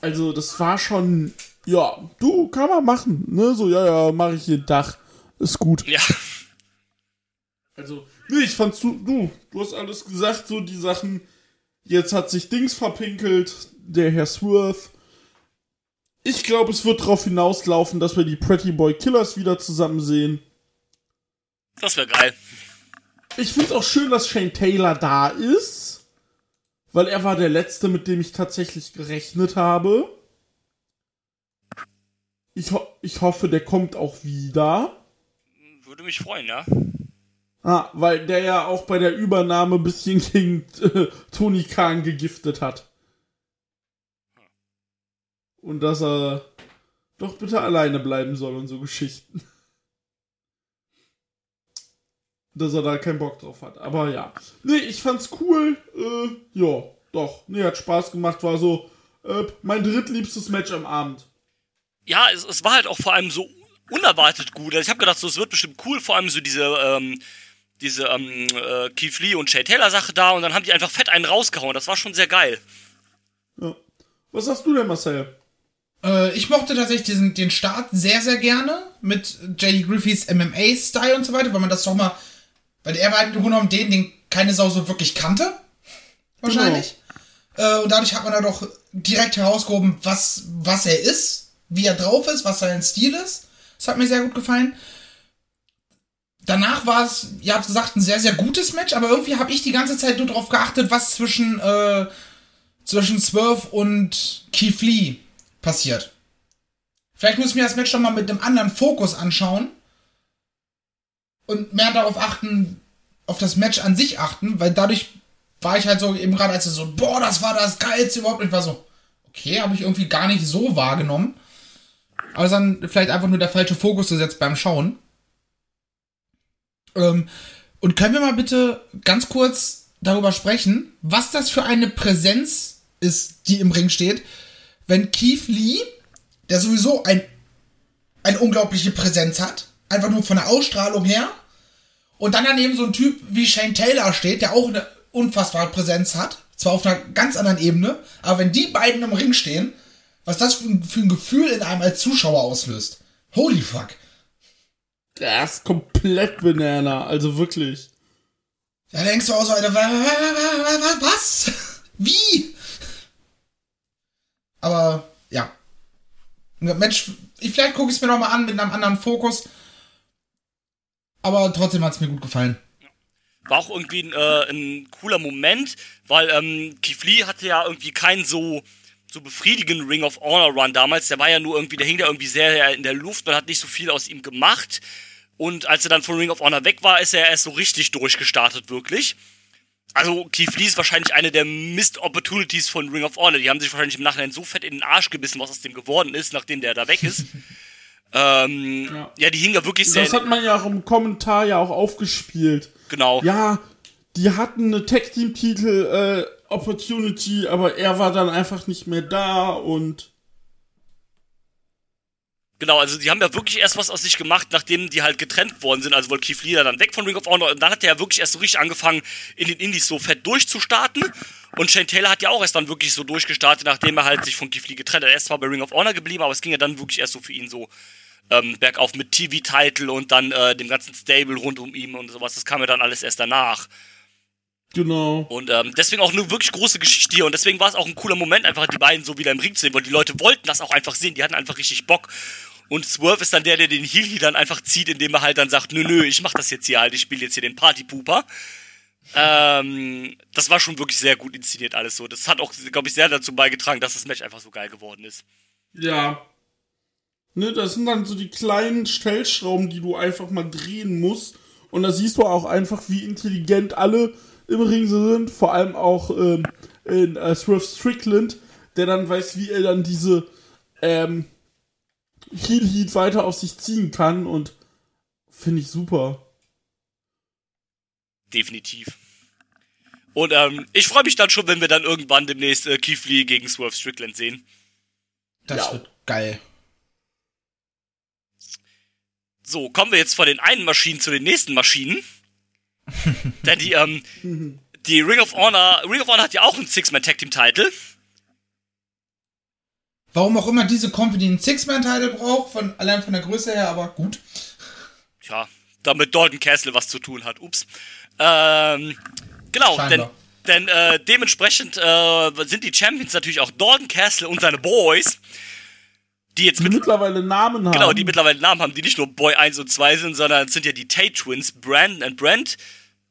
Also, das war schon, ja, du, kann man machen, ne? So, ja, ja, mache ich jeden Tag. Ist gut. Ja. Also, nee, ich fand's du, du, du hast alles gesagt, so die Sachen. Jetzt hat sich Dings verpinkelt, der Herr Swerve. Ich glaube, es wird darauf hinauslaufen, dass wir die Pretty Boy Killers wieder zusammen sehen. Das wäre geil. Ich finde es auch schön, dass Shane Taylor da ist, weil er war der Letzte, mit dem ich tatsächlich gerechnet habe. Ich, ho ich hoffe, der kommt auch wieder. Würde mich freuen, ja. Ah, weil der ja auch bei der Übernahme ein bisschen gegen äh, Tony Khan gegiftet hat. Und dass er doch bitte alleine bleiben soll und so Geschichten dass er da keinen Bock drauf hat. Aber ja. Nee, ich fand's cool. Äh, ja, doch. Nee, hat Spaß gemacht. War so äh, mein drittliebstes Match am Abend. Ja, es, es war halt auch vor allem so unerwartet gut. Also ich habe gedacht, so, es wird bestimmt cool, vor allem so diese, ähm, diese ähm, äh, Keith Lee und Shay Taylor Sache da und dann haben die einfach fett einen rausgehauen. Das war schon sehr geil. Ja. Was sagst du denn, Marcel? Äh, ich mochte tatsächlich diesen, den Start sehr, sehr gerne mit J.D. Griffiths MMA-Style und so weiter, weil man das doch mal weil er war halt im Grunde genommen den, den keine Sau so wirklich kannte. Wahrscheinlich. Genau. Äh, und dadurch hat man da doch direkt herausgehoben, was, was er ist, wie er drauf ist, was sein Stil ist. Das hat mir sehr gut gefallen. Danach war es, ihr habt gesagt, ein sehr, sehr gutes Match, aber irgendwie habe ich die ganze Zeit nur darauf geachtet, was zwischen, äh, zwischen Swerve und Keith Lee passiert. Vielleicht muss ich mir das Match doch mal mit einem anderen Fokus anschauen und mehr darauf achten, auf das Match an sich achten, weil dadurch war ich halt so eben gerade, als so, boah, das war das Geilste überhaupt. Und ich war so, okay, habe ich irgendwie gar nicht so wahrgenommen. Aber dann vielleicht einfach nur der falsche Fokus gesetzt beim Schauen. Ähm, und können wir mal bitte ganz kurz darüber sprechen, was das für eine Präsenz ist, die im Ring steht, wenn Keith Lee, der sowieso ein, eine unglaubliche Präsenz hat, einfach nur von der Ausstrahlung her. Und dann daneben so ein Typ wie Shane Taylor steht, der auch eine unfassbare Präsenz hat. Zwar auf einer ganz anderen Ebene, aber wenn die beiden im Ring stehen, was das für ein, für ein Gefühl in einem als Zuschauer auslöst. Holy fuck. Das ist komplett Banana, also wirklich. Da denkst du auch so, Alter, was? Wie? Aber, ja. Mensch, vielleicht gucke ich es mir nochmal an mit einem anderen Fokus. Aber trotzdem hat es mir gut gefallen. War auch irgendwie ein, äh, ein cooler Moment, weil ähm, Keith Lee hatte ja irgendwie keinen so, so befriedigenden Ring of Honor Run damals. Der war ja nur irgendwie, der hing da irgendwie sehr in der Luft, man hat nicht so viel aus ihm gemacht. Und als er dann von Ring of Honor weg war, ist er erst so richtig durchgestartet, wirklich. Also Keith Lee ist wahrscheinlich eine der Missed Opportunities von Ring of Honor. Die haben sich wahrscheinlich im Nachhinein so fett in den Arsch gebissen, was aus dem geworden ist, nachdem der da weg ist. Ähm, ja. ja. die hing ja wirklich sehr. Das hat man ja auch im Kommentar ja auch aufgespielt. Genau. Ja, die hatten eine Tag Team Titel äh, Opportunity, aber er war dann einfach nicht mehr da und Genau, also die haben ja wirklich erst was aus sich gemacht, nachdem die halt getrennt worden sind. Also wollte Keith Lee dann weg von Ring of Honor und dann hat er ja wirklich erst so richtig angefangen, in den Indies so fett durchzustarten. Und Shane Taylor hat ja auch erst dann wirklich so durchgestartet, nachdem er halt sich von Keith Lee getrennt hat. Er ist zwar bei Ring of Honor geblieben, aber es ging ja dann wirklich erst so für ihn so ähm, bergauf mit TV-Title und dann äh, dem ganzen Stable rund um ihn und sowas. Das kam ja dann alles erst danach. Genau. Und ähm, deswegen auch eine wirklich große Geschichte hier. Und deswegen war es auch ein cooler Moment, einfach die beiden so wieder im Ring zu sehen, weil die Leute wollten das auch einfach sehen. Die hatten einfach richtig Bock. Und Swerve ist dann der, der den Heel dann einfach zieht, indem er halt dann sagt, nö, nö, ich mach das jetzt hier halt, ich spiele jetzt hier den Partypooper. Ähm, das war schon wirklich sehr gut inszeniert alles so. Das hat auch, glaube ich, sehr dazu beigetragen, dass das Match einfach so geil geworden ist. Ja. Ne, das sind dann so die kleinen Stellschrauben, die du einfach mal drehen musst. Und da siehst du auch einfach, wie intelligent alle im Ring sind. Vor allem auch ähm, in äh, Swerve Strickland, der dann weiß, wie er dann diese ähm, Heel Heat weiter auf sich ziehen kann. Und finde ich super. Definitiv. Und ähm, ich freue mich dann schon, wenn wir dann irgendwann demnächst äh, Keith Lee gegen Swerve Strickland sehen. Das Ja. wird geil. So, kommen wir jetzt von den einen Maschinen zu den nächsten Maschinen. Denn die, ähm, die Ring of Honor, Ring of Honor hat ja auch einen Six-Man-Tag-Team-Title. Warum auch immer diese Company einen Six-Man-Title braucht, von, allein von der Größe her, aber gut. Tja, damit Dalton Castle was zu tun hat. Ups. Ähm, genau, denn, Scheinbar. denn äh, dementsprechend äh, sind die Champions natürlich auch Dalton Castle und seine Boys, die jetzt Die mit, mittlerweile Namen haben. genau, die mittlerweile Namen haben, die nicht nur Boy 1 und 2 sind, sondern es sind ja die Tate Twins, Brandon und Brent.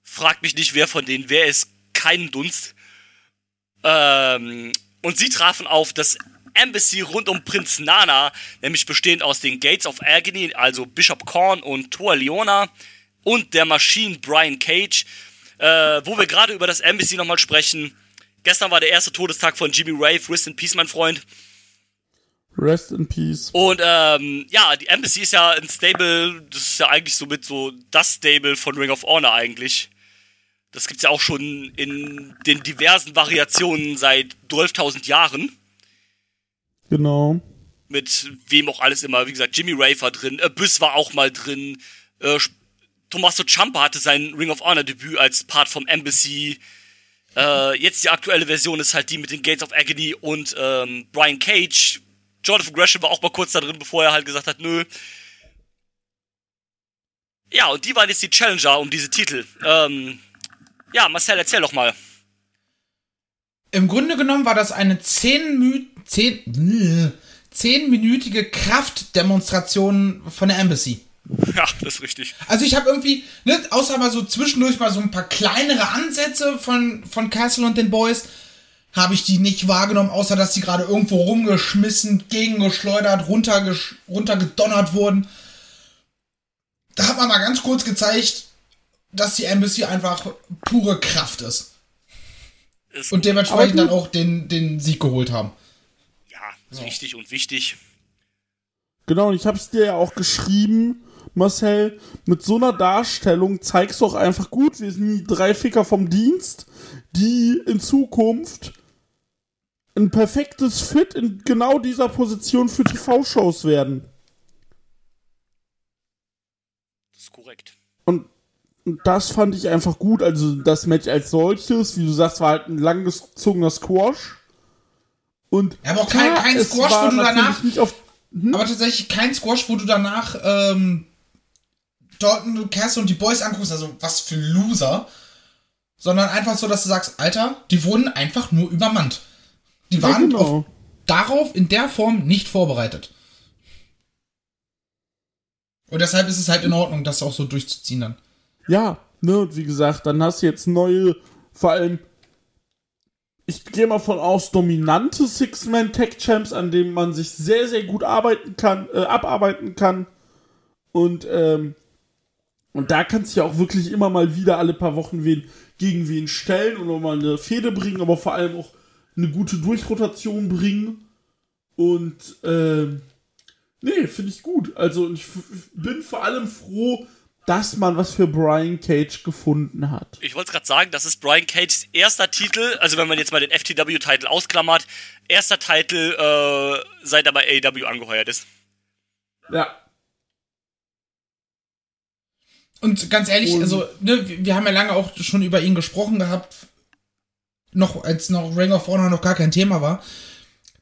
Fragt mich nicht, wer von denen wer ist, keinen Dunst. Ähm, und sie trafen auf das Embassy rund um Prinz Nana, nämlich bestehend aus den Gates of Agony, also Bishop Korn und Tor Leona und der Maschine Brian Cage, äh, wo wir gerade über das Embassy nochmal sprechen. Gestern war der erste Todestag von Jimmy Rave, Rest in Peace, mein Freund. Rest in Peace. Und ähm, ja, die Embassy ist ja ein Stable, das ist ja eigentlich so mit so das Stable von Ring of Honor eigentlich. Das gibt's ja auch schon in den diversen Variationen seit 12.000 Jahren. Genau. Mit wem auch alles immer. Wie gesagt, Jimmy Rave war drin, äh, Biss war auch mal drin. Äh, Tommaso Ciampa hatte sein Ring of Honor Debüt als Part vom Embassy. Äh, jetzt die aktuelle Version ist halt die mit den Gates of Agony und ähm, Brian Cage. Jonathan Gresham war auch mal kurz da drin, bevor er halt gesagt hat, nö. Ja, und die waren jetzt die Challenger um diese Titel. Ähm, ja, Marcel, erzähl doch mal. Im Grunde genommen war das eine 10 Mü 10, 10-minütige Kraftdemonstration von der Embassy. Ja, das ist richtig. Also ich habe irgendwie, ne, außer mal so zwischendurch mal so ein paar kleinere Ansätze von, von Castle und den Boys, habe ich die nicht wahrgenommen, außer dass die gerade irgendwo rumgeschmissen, gegengeschleudert, runtergesch runtergedonnert wurden. Da hat man mal ganz kurz gezeigt, dass die Embassy einfach pure Kraft ist. Ist Und dementsprechend dann auch den, den Sieg geholt haben. ja, richtig und wichtig. Genau, und ich hab's dir ja auch geschrieben, Marcel, mit so einer Darstellung zeigst du auch einfach gut, wir sind die drei Ficker vom Dienst, die in Zukunft ein perfektes Fit in genau dieser Position für TV-Shows werden. Das ist korrekt. Und und das fand ich einfach gut. Also das Match als solches, wie du sagst, war halt ein langgezogener Squash. Und Ja, aber auch kein- kein Squash, wo du danach- Nicht auf, Aber tatsächlich kein Squash, wo du danach ähm, Dalton Castle und die Boys anguckst, also was für Loser. Sondern einfach so, dass du sagst, Alter, die wurden einfach nur übermannt. Die Ja, waren genau. auf, darauf in der Form nicht vorbereitet. Und deshalb ist es halt in Ordnung, das auch so durchzuziehen dann. Ja, ne, und wie gesagt, dann hast du jetzt neue, vor allem, ich gehe mal von aus, dominante Six-Man-Tech-Champs, an denen man sich sehr, sehr gut arbeiten kann, äh, abarbeiten kann. Und, ähm, und da kannst du ja auch wirklich immer mal wieder alle paar Wochen wen, gegen wen stellen und mal eine Fehde bringen, aber vor allem auch eine gute Durchrotation bringen. Und, ähm, nee, finde ich gut. Also, ich bin vor allem froh, dass man was für Brian Cage gefunden hat. Ich wollte gerade sagen, das ist Brian Cages erster Titel, also wenn man jetzt mal den FTW-Titel ausklammert, erster Titel, äh, seit er bei AEW angeheuert ist. Ja. Und ganz ehrlich, also, ne, wir haben ja lange auch schon über ihn gesprochen gehabt, noch als noch Ring of Honor noch gar kein Thema war,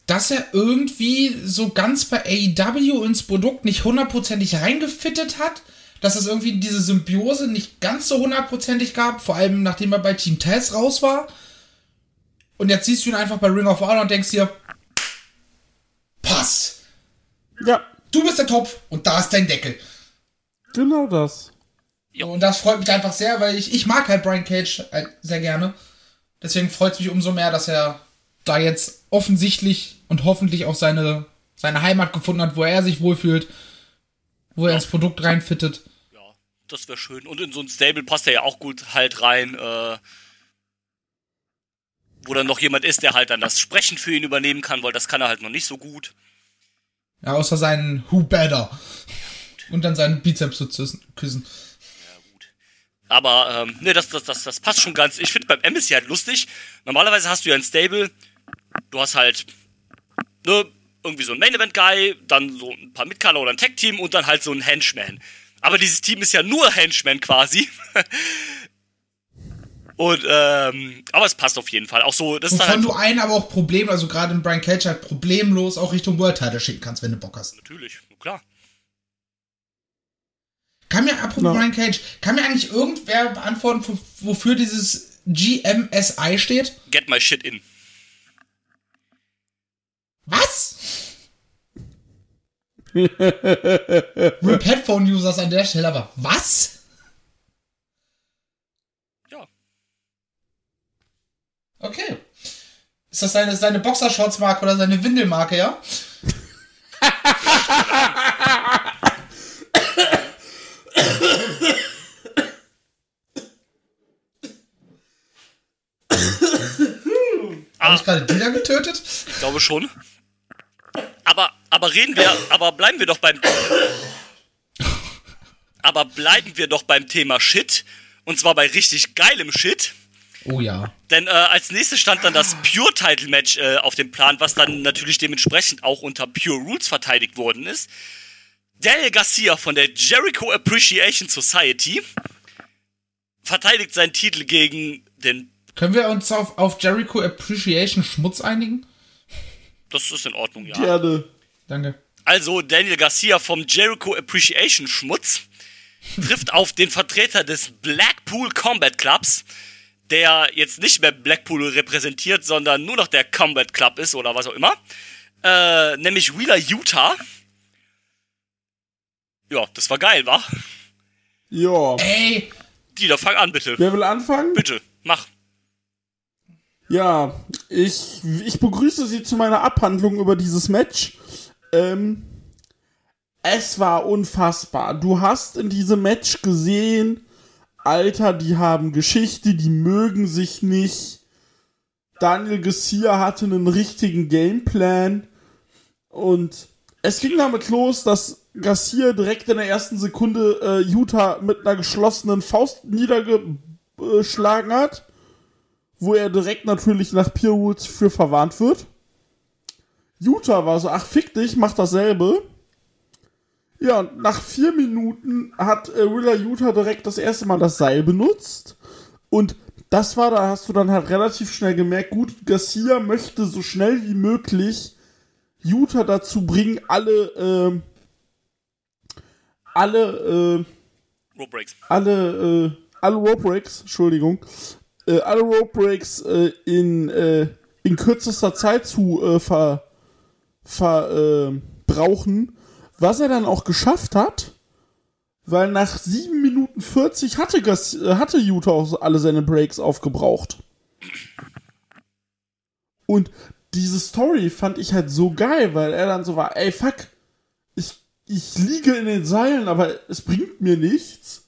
dass er irgendwie so ganz bei AEW ins Produkt nicht hundertprozentig reingefittet hat, dass es irgendwie diese Symbiose nicht ganz so hundertprozentig gab, vor allem nachdem er bei Team Taz raus war. Und jetzt siehst du ihn einfach bei Ring of Honor und denkst dir, passt. Ja, Du bist der Topf und da ist dein Deckel. genau das. Ja. Und das freut mich einfach sehr, weil ich, ich mag halt Brian Cage halt sehr gerne. Deswegen freut es mich umso mehr, dass er da jetzt offensichtlich und hoffentlich auch seine, seine Heimat gefunden hat, wo er sich wohlfühlt, wo er ins Produkt reinfittet. Ja, das wäre schön. Und in so ein Stable passt er ja auch gut halt rein, äh, wo dann noch jemand ist, der halt dann das Sprechen für ihn übernehmen kann, weil das kann er halt noch nicht so gut. Ja, außer seinen Who Better. Und dann seinen Bizeps zu küssen. Aber ähm, ne, das, das, das, das passt schon ganz. Ich finde beim Embassy halt lustig. Normalerweise hast du ja ein Stable, du hast halt ne, irgendwie so ein Main Event Guy, dann so ein paar Mitkader oder ein Tag Team und dann halt so ein Henchman. Aber dieses Team ist ja nur Henchman quasi. und ähm, aber es passt auf jeden Fall. Auch so, das Wovon halt du einen aber auch Problem, also gerade in Brian Cage halt problemlos auch Richtung World Title schicken kannst, wenn du Bock hast. natürlich, klar. Kann mir, apropos Ja. Brian Cage, kann mir eigentlich irgendwer beantworten, wo- wofür dieses GMSI steht? Get my shit in. Was? Rip Headphone Users an der Stelle, aber was? Ja. Okay. Ist das seine, seine Boxershorts-Marke oder seine Windelmarke, ja? Habe ich gerade da getötet? Ich glaube schon. Aber, aber reden wir, aber bleiben wir doch beim. Aber bleiben wir doch beim Thema Shit. Und zwar bei richtig geilem Shit. Oh ja. Denn äh, als nächstes stand dann das Pure-Title-Match äh, auf dem Plan, was dann natürlich dementsprechend auch unter Pure Rules verteidigt worden ist. Daniel Garcia von der Jericho Appreciation Society verteidigt seinen Titel gegen den. Können wir uns auf, auf Jericho Appreciation Schmutz einigen? Das ist in Ordnung, ja. Gerne. Danke. Also Daniel Garcia vom Jericho Appreciation Schmutz trifft auf den Vertreter des Blackpool Combat Clubs, der jetzt nicht mehr Blackpool repräsentiert, sondern nur noch der Combat Club ist oder was auch immer. Äh, nämlich Wheeler Utah. Ja, das war geil, wa? Ja. Ey, Dieter, fang an, bitte. Wer will anfangen? Bitte, mach. Ja, ich, ich begrüße Sie zu meiner Abhandlung über dieses Match. Ähm, es war unfassbar. Du hast in diesem Match gesehen, Alter, die haben Geschichte, die mögen sich nicht. Daniel Garcia hatte einen richtigen Gameplan. Und es ging damit los, dass Garcia direkt in der ersten Sekunde äh, Utah mit einer geschlossenen Faust niedergeschlagen hat wo er direkt natürlich nach Pure Rules für verwarnt wird. Utah war so, ach fick dich, mach dasselbe. Ja, und nach vier Minuten hat äh, Willa Utah direkt das erste Mal das Seil benutzt. Und das war, da hast du dann halt relativ schnell gemerkt, gut, Garcia möchte so schnell wie möglich Utah dazu bringen, alle, ähm, alle, äh, Rope Breaks. alle, äh, alle Rope Breaks, Entschuldigung, äh, alle Rope Breaks äh, in, äh, in kürzester Zeit zu äh, ver, ver, äh, brauchen, was er dann auch geschafft hat, weil nach 7 Minuten 40 hatte, Gas, äh, hatte Utah auch alle seine Breaks aufgebraucht. Und diese Story fand ich halt so geil, weil er dann so war, ey, fuck, ich, ich liege in den Seilen, aber es bringt mir nichts.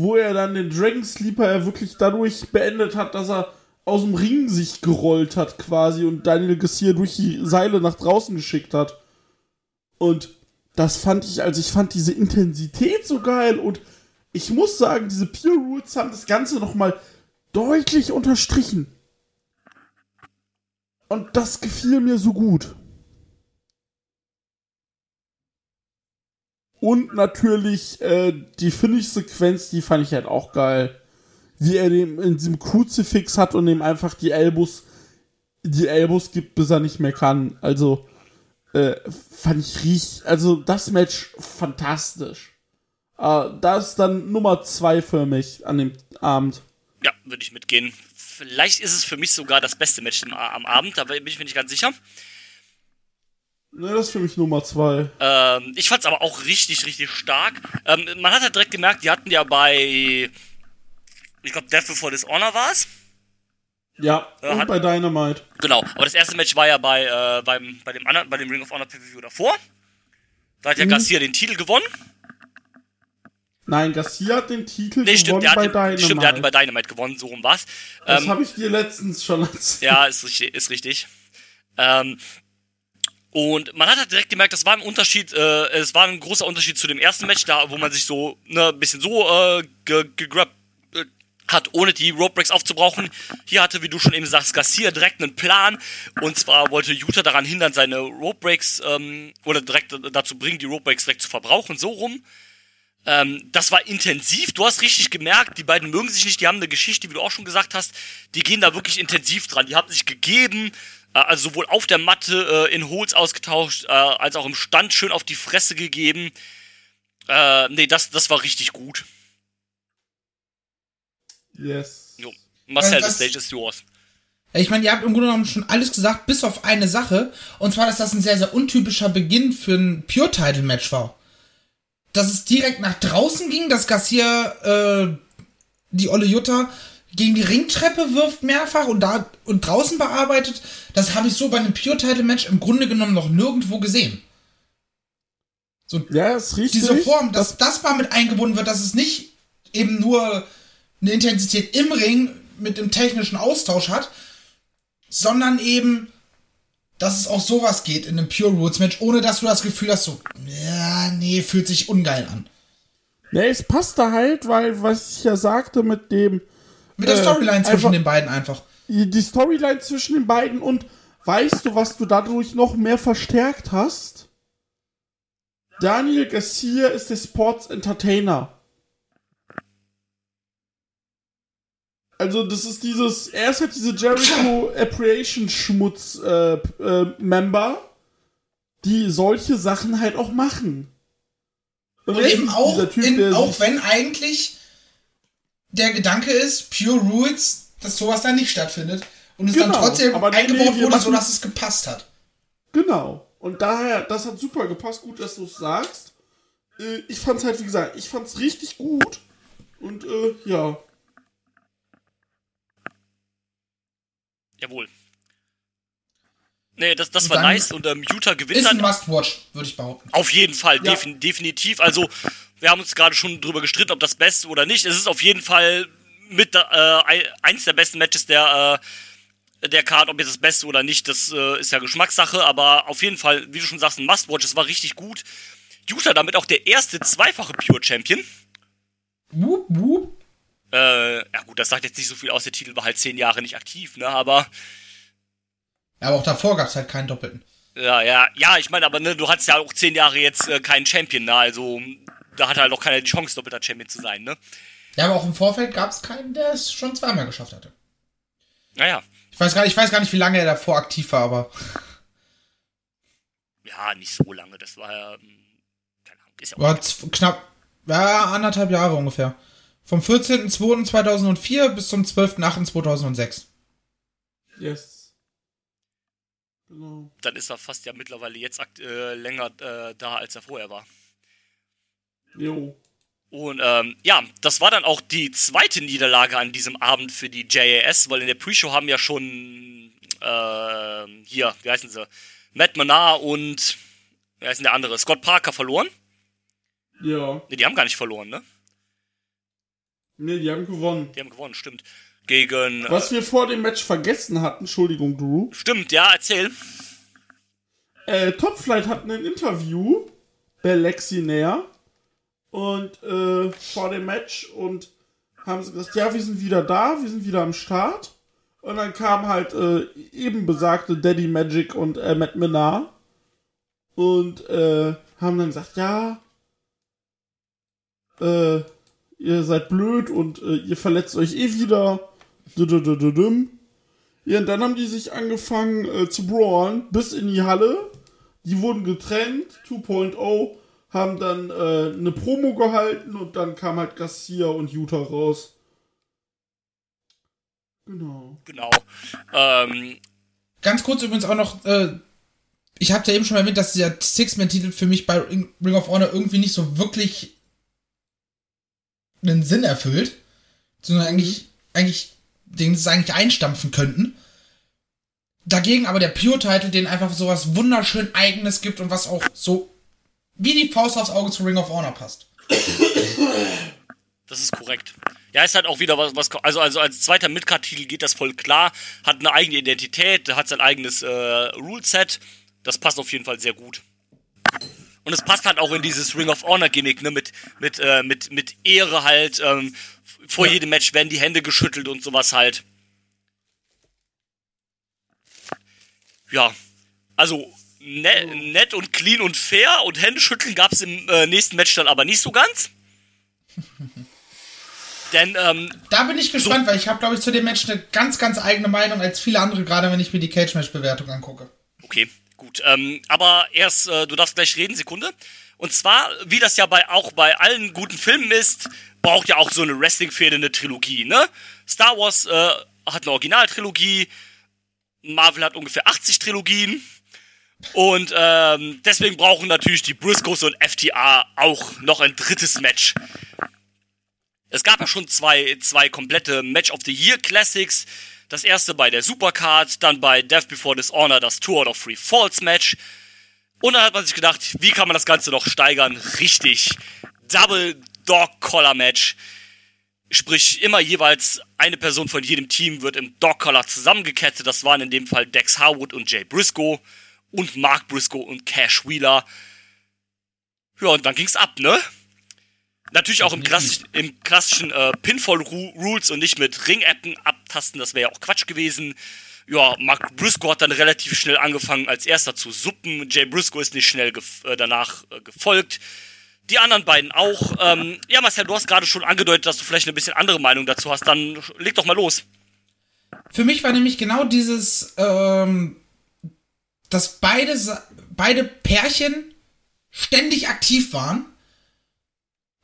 Wo er dann den Dragon Sleeper ja wirklich dadurch beendet hat, dass er aus dem Ring sich gerollt hat quasi und Daniel Garcia durch die Seile nach draußen geschickt hat. Und das fand ich, also ich fand diese Intensität so geil und ich muss sagen, diese Pure Roots haben das Ganze nochmal deutlich unterstrichen. Und das gefiel mir so gut. Und natürlich äh, die Finish-Sequenz, die fand ich halt auch geil. Wie er dem in diesem Kruzifix hat und ihm einfach die Elbows, die Elbows gibt, bis er nicht mehr kann. Also, äh, fand ich richtig, also das Match fantastisch. Äh, das ist dann Nummer zwei für mich an dem Abend. Ja, würde ich mitgehen. Vielleicht ist es für mich sogar das beste Match am, am Abend, da bin ich mir nicht ganz sicher. Ne, das ist für mich Nummer zwei. Ähm, ich fand's aber auch richtig, richtig stark. Ähm, man hat ja direkt gemerkt, die hatten ja bei, ich glaube, Death Before Dishonor war's. Ja, Äh, und hat- bei Dynamite. Genau, aber das erste Match war ja bei, äh, beim, bei dem anderen, bei dem Ring of Honor Pay-Per-View davor. Da hat ja Garcia den Titel gewonnen. Nein, Garcia hat den Titel Nee, stimmt, gewonnen bei den, Dynamite. stimmt, der hat ihn bei Dynamite gewonnen, so rum war's. das Ähm, habe ich dir letztens schon erzählt. Ja, ist richtig. Ist richtig. Ähm, und man hat halt direkt gemerkt, das war ein Unterschied, äh, es war ein großer Unterschied zu dem ersten Match, da wo man sich so ne, ein bisschen so äh, ge gegrabt äh, hat, ohne die Rope Breaks aufzubrauchen. Hier hatte, wie du schon eben sagst, Garcia direkt einen Plan. Und zwar wollte Utah daran hindern, seine Rope Breaks ähm, oder direkt dazu bringen, die Rope Breaks direkt zu verbrauchen, so rum. Ähm, das war intensiv. Du hast richtig gemerkt, die beiden mögen sich nicht. Die haben eine Geschichte, wie du auch schon gesagt hast. Die gehen da wirklich intensiv dran. Die haben sich gegeben, also sowohl auf der Matte äh, in Holz ausgetauscht, äh, als auch im Stand schön auf die Fresse gegeben. Äh, nee, das, das war richtig gut. Yes. Jo. Marcel, the stage is yours. Ich meine, ihr habt im Grunde genommen schon alles gesagt, bis auf eine Sache. Und zwar, dass das ein sehr, sehr untypischer Beginn für ein Pure-Title-Match war. Dass es direkt nach draußen ging, dass Garcia äh, die Olle Jutta gegen die Ringtreppe wirft mehrfach und da und draußen bearbeitet. Das habe ich so bei einem Pure-Title-Match im Grunde genommen noch nirgendwo gesehen. So, Ja, ist richtig. diese Form, dass das mal mit eingebunden wird, dass es nicht eben nur eine Intensität im Ring mit dem technischen Austausch hat, sondern eben, dass es auch sowas geht in einem Pure Roots Match, ohne dass du das Gefühl hast, so, ja, nee, fühlt sich ungeil an. Ja, es passt da halt, weil, was ich ja sagte mit dem, Mit der Äh, Storyline zwischen einfach- den beiden einfach. die Storyline zwischen den beiden und weißt du, was du dadurch noch mehr verstärkt hast? Daniel Garcia ist der Sports Entertainer. Also, das ist dieses, er ist halt diese Jericho Appreciation Schmutz äh, äh, Member, die solche Sachen halt auch machen. Und ist eben auch, Typ, in, auch wenn eigentlich der Gedanke ist, Pure Rules, dass sowas dann nicht stattfindet. Und es dann Genau, trotzdem aber nee, eingebaut nee, wurde, machen- sodass es gepasst hat. Genau. Und daher, das hat super gepasst. Gut, dass du es sagst. Äh, ich fand's halt, wie gesagt, ich fand's richtig gut. Und, äh, ja. Jawohl. Nee, das, das Und war dann nice und ähm, Utah gewinnt Ist ein dann Must-Watch, würde ich behaupten. Auf jeden Fall, Ja. defin definitiv. Also, wir haben uns gerade schon drüber gestritten, ob das Beste oder nicht. Es ist auf jeden Fall mit äh, ein- eins der besten Matches der, äh, der Card. Ob jetzt das Beste oder nicht, das äh, ist ja Geschmackssache. Aber auf jeden Fall, wie du schon sagst, ein Must-Watch. Es war richtig gut. Utah damit auch der erste zweifache Pure Champion. Wup, wup. Äh, ja gut, das sagt jetzt nicht so viel aus. Der Titel war halt zehn Jahre nicht aktiv, ne? Aber Ja, aber auch davor gab es halt keinen Doppelten. Ja, ja, ja, ich meine, aber ne, du hattest ja auch zehn Jahre jetzt äh, keinen Champion, ne? Also da hat halt auch keiner die Chance, doppelter Champion zu sein, ne? Ja, aber auch im Vorfeld gab es keinen, der es schon zweimal geschafft hatte. Naja, Ich weiß, gar nicht, ich weiß gar nicht, wie lange er davor aktiv war, aber ja, nicht so lange. Das war ja, ähm, keine Ahnung, ist ja auch. war knapp, ja, anderthalb Jahre ungefähr. Vom 14.02.2004 bis zum 12.08.2006. Yes. Genau. Dann ist er fast ja mittlerweile jetzt äh, länger äh, da, als er vorher war. Jo. Und ähm, ja, das war dann auch die zweite Niederlage an diesem Abend für die JAS, weil in der Pre-Show haben ja schon äh, hier, wie heißen sie? Matt Menard und wie heißt denn der andere? Scott Parker verloren. Ja. Ne, die haben gar nicht verloren, ne? Ne, die haben gewonnen. Die haben gewonnen, stimmt. Gegen. Äh, Was wir vor dem Match vergessen hatten, Entschuldigung, Drew. stimmt, ja, erzähl. Äh, Topflight hatten ein Interview bei Lexi Nair und äh, vor dem Match und haben sie gesagt, ja, wir sind wieder da, wir sind wieder am Start. Und dann kam halt äh, eben besagte Daddy Magic und äh, Matt Minar und äh, haben dann gesagt, ja, äh, ihr seid blöd und äh, ihr verletzt euch eh wieder. Ja, und dann haben die sich angefangen äh, zu brawlen bis in die Halle. Die wurden getrennt. 2.0 haben dann äh, eine Promo gehalten und dann kam halt Garcia und Utah raus. Genau. Genau. Ähm, Ganz kurz übrigens auch noch, äh, ich habe ja eben schon erwähnt, dass der Six-Man-Titel für mich bei Ring of Honor irgendwie nicht so wirklich einen Sinn erfüllt, sondern eigentlich, eigentlich, den sie eigentlich einstampfen könnten. Dagegen aber der Pure-Title, den einfach sowas wunderschön Eigenes gibt und was auch so wie die Faust aufs Auge zu Ring of Honor passt. Das ist korrekt. Ja, ist halt auch wieder was, was also, also als zweiter Midcard-Titel geht das voll klar, hat eine eigene Identität, hat sein eigenes äh, Ruleset. Das passt auf jeden Fall sehr gut. Und es passt halt auch in dieses Ring of Honor-Gimmick, ne, mit, mit, äh, mit, mit Ehre halt. Ähm, vor Ja. jedem Match werden die Hände geschüttelt und sowas halt. Ja, also ne, nett und clean und fair und Händeschütteln gab es im äh, nächsten Match dann aber nicht so ganz. Denn, ähm, Da bin ich gespannt, weil ich habe, glaube ich, zu dem Match eine ganz, ganz eigene Meinung als viele andere, gerade wenn ich mir die Cage-Match-Bewertung angucke. okay, gut. Ähm, aber erst, äh, du darfst gleich reden, Sekunde. Und zwar, wie das ja bei auch bei allen guten Filmen ist, braucht ja auch so eine Wrestling-Fehde eine Trilogie, ne? Star Wars äh, hat eine Originaltrilogie, Marvel hat ungefähr 80 Trilogien. Und ähm, deswegen brauchen natürlich die Briscoes und FTA auch noch ein drittes Match. Es gab ja schon zwei, zwei komplette Match of the Year Classics. Das erste bei der Supercard, dann bei Death Before Dishonor das Two out of Three Falls Match. Und dann hat man sich gedacht, wie kann man das Ganze noch steigern? Richtig. Double Dog Collar Match. Sprich, immer jeweils eine Person von jedem Team wird im Dog Collar zusammengekettet. Das waren in dem Fall Dex Harwood und Jay Briscoe und Mark Briscoe und Cash Wheeler. Ja, und dann ging's ab, ne? Natürlich auch im, klassisch, im klassischen äh, Pinfall-Rules und nicht mit Ringecken abtasten, das wäre ja auch Quatsch gewesen. Ja, Mark Briscoe hat dann relativ schnell angefangen, als erster zu suppen. Jay Briscoe ist nicht schnell äh, danach äh, gefolgt. Die anderen beiden auch. Ähm, ja, Marcel, du hast gerade schon angedeutet, dass du vielleicht eine bisschen andere Meinung dazu hast. Dann leg doch mal los. Für mich war nämlich genau dieses, ähm, dass beide, beide Pärchen ständig aktiv waren,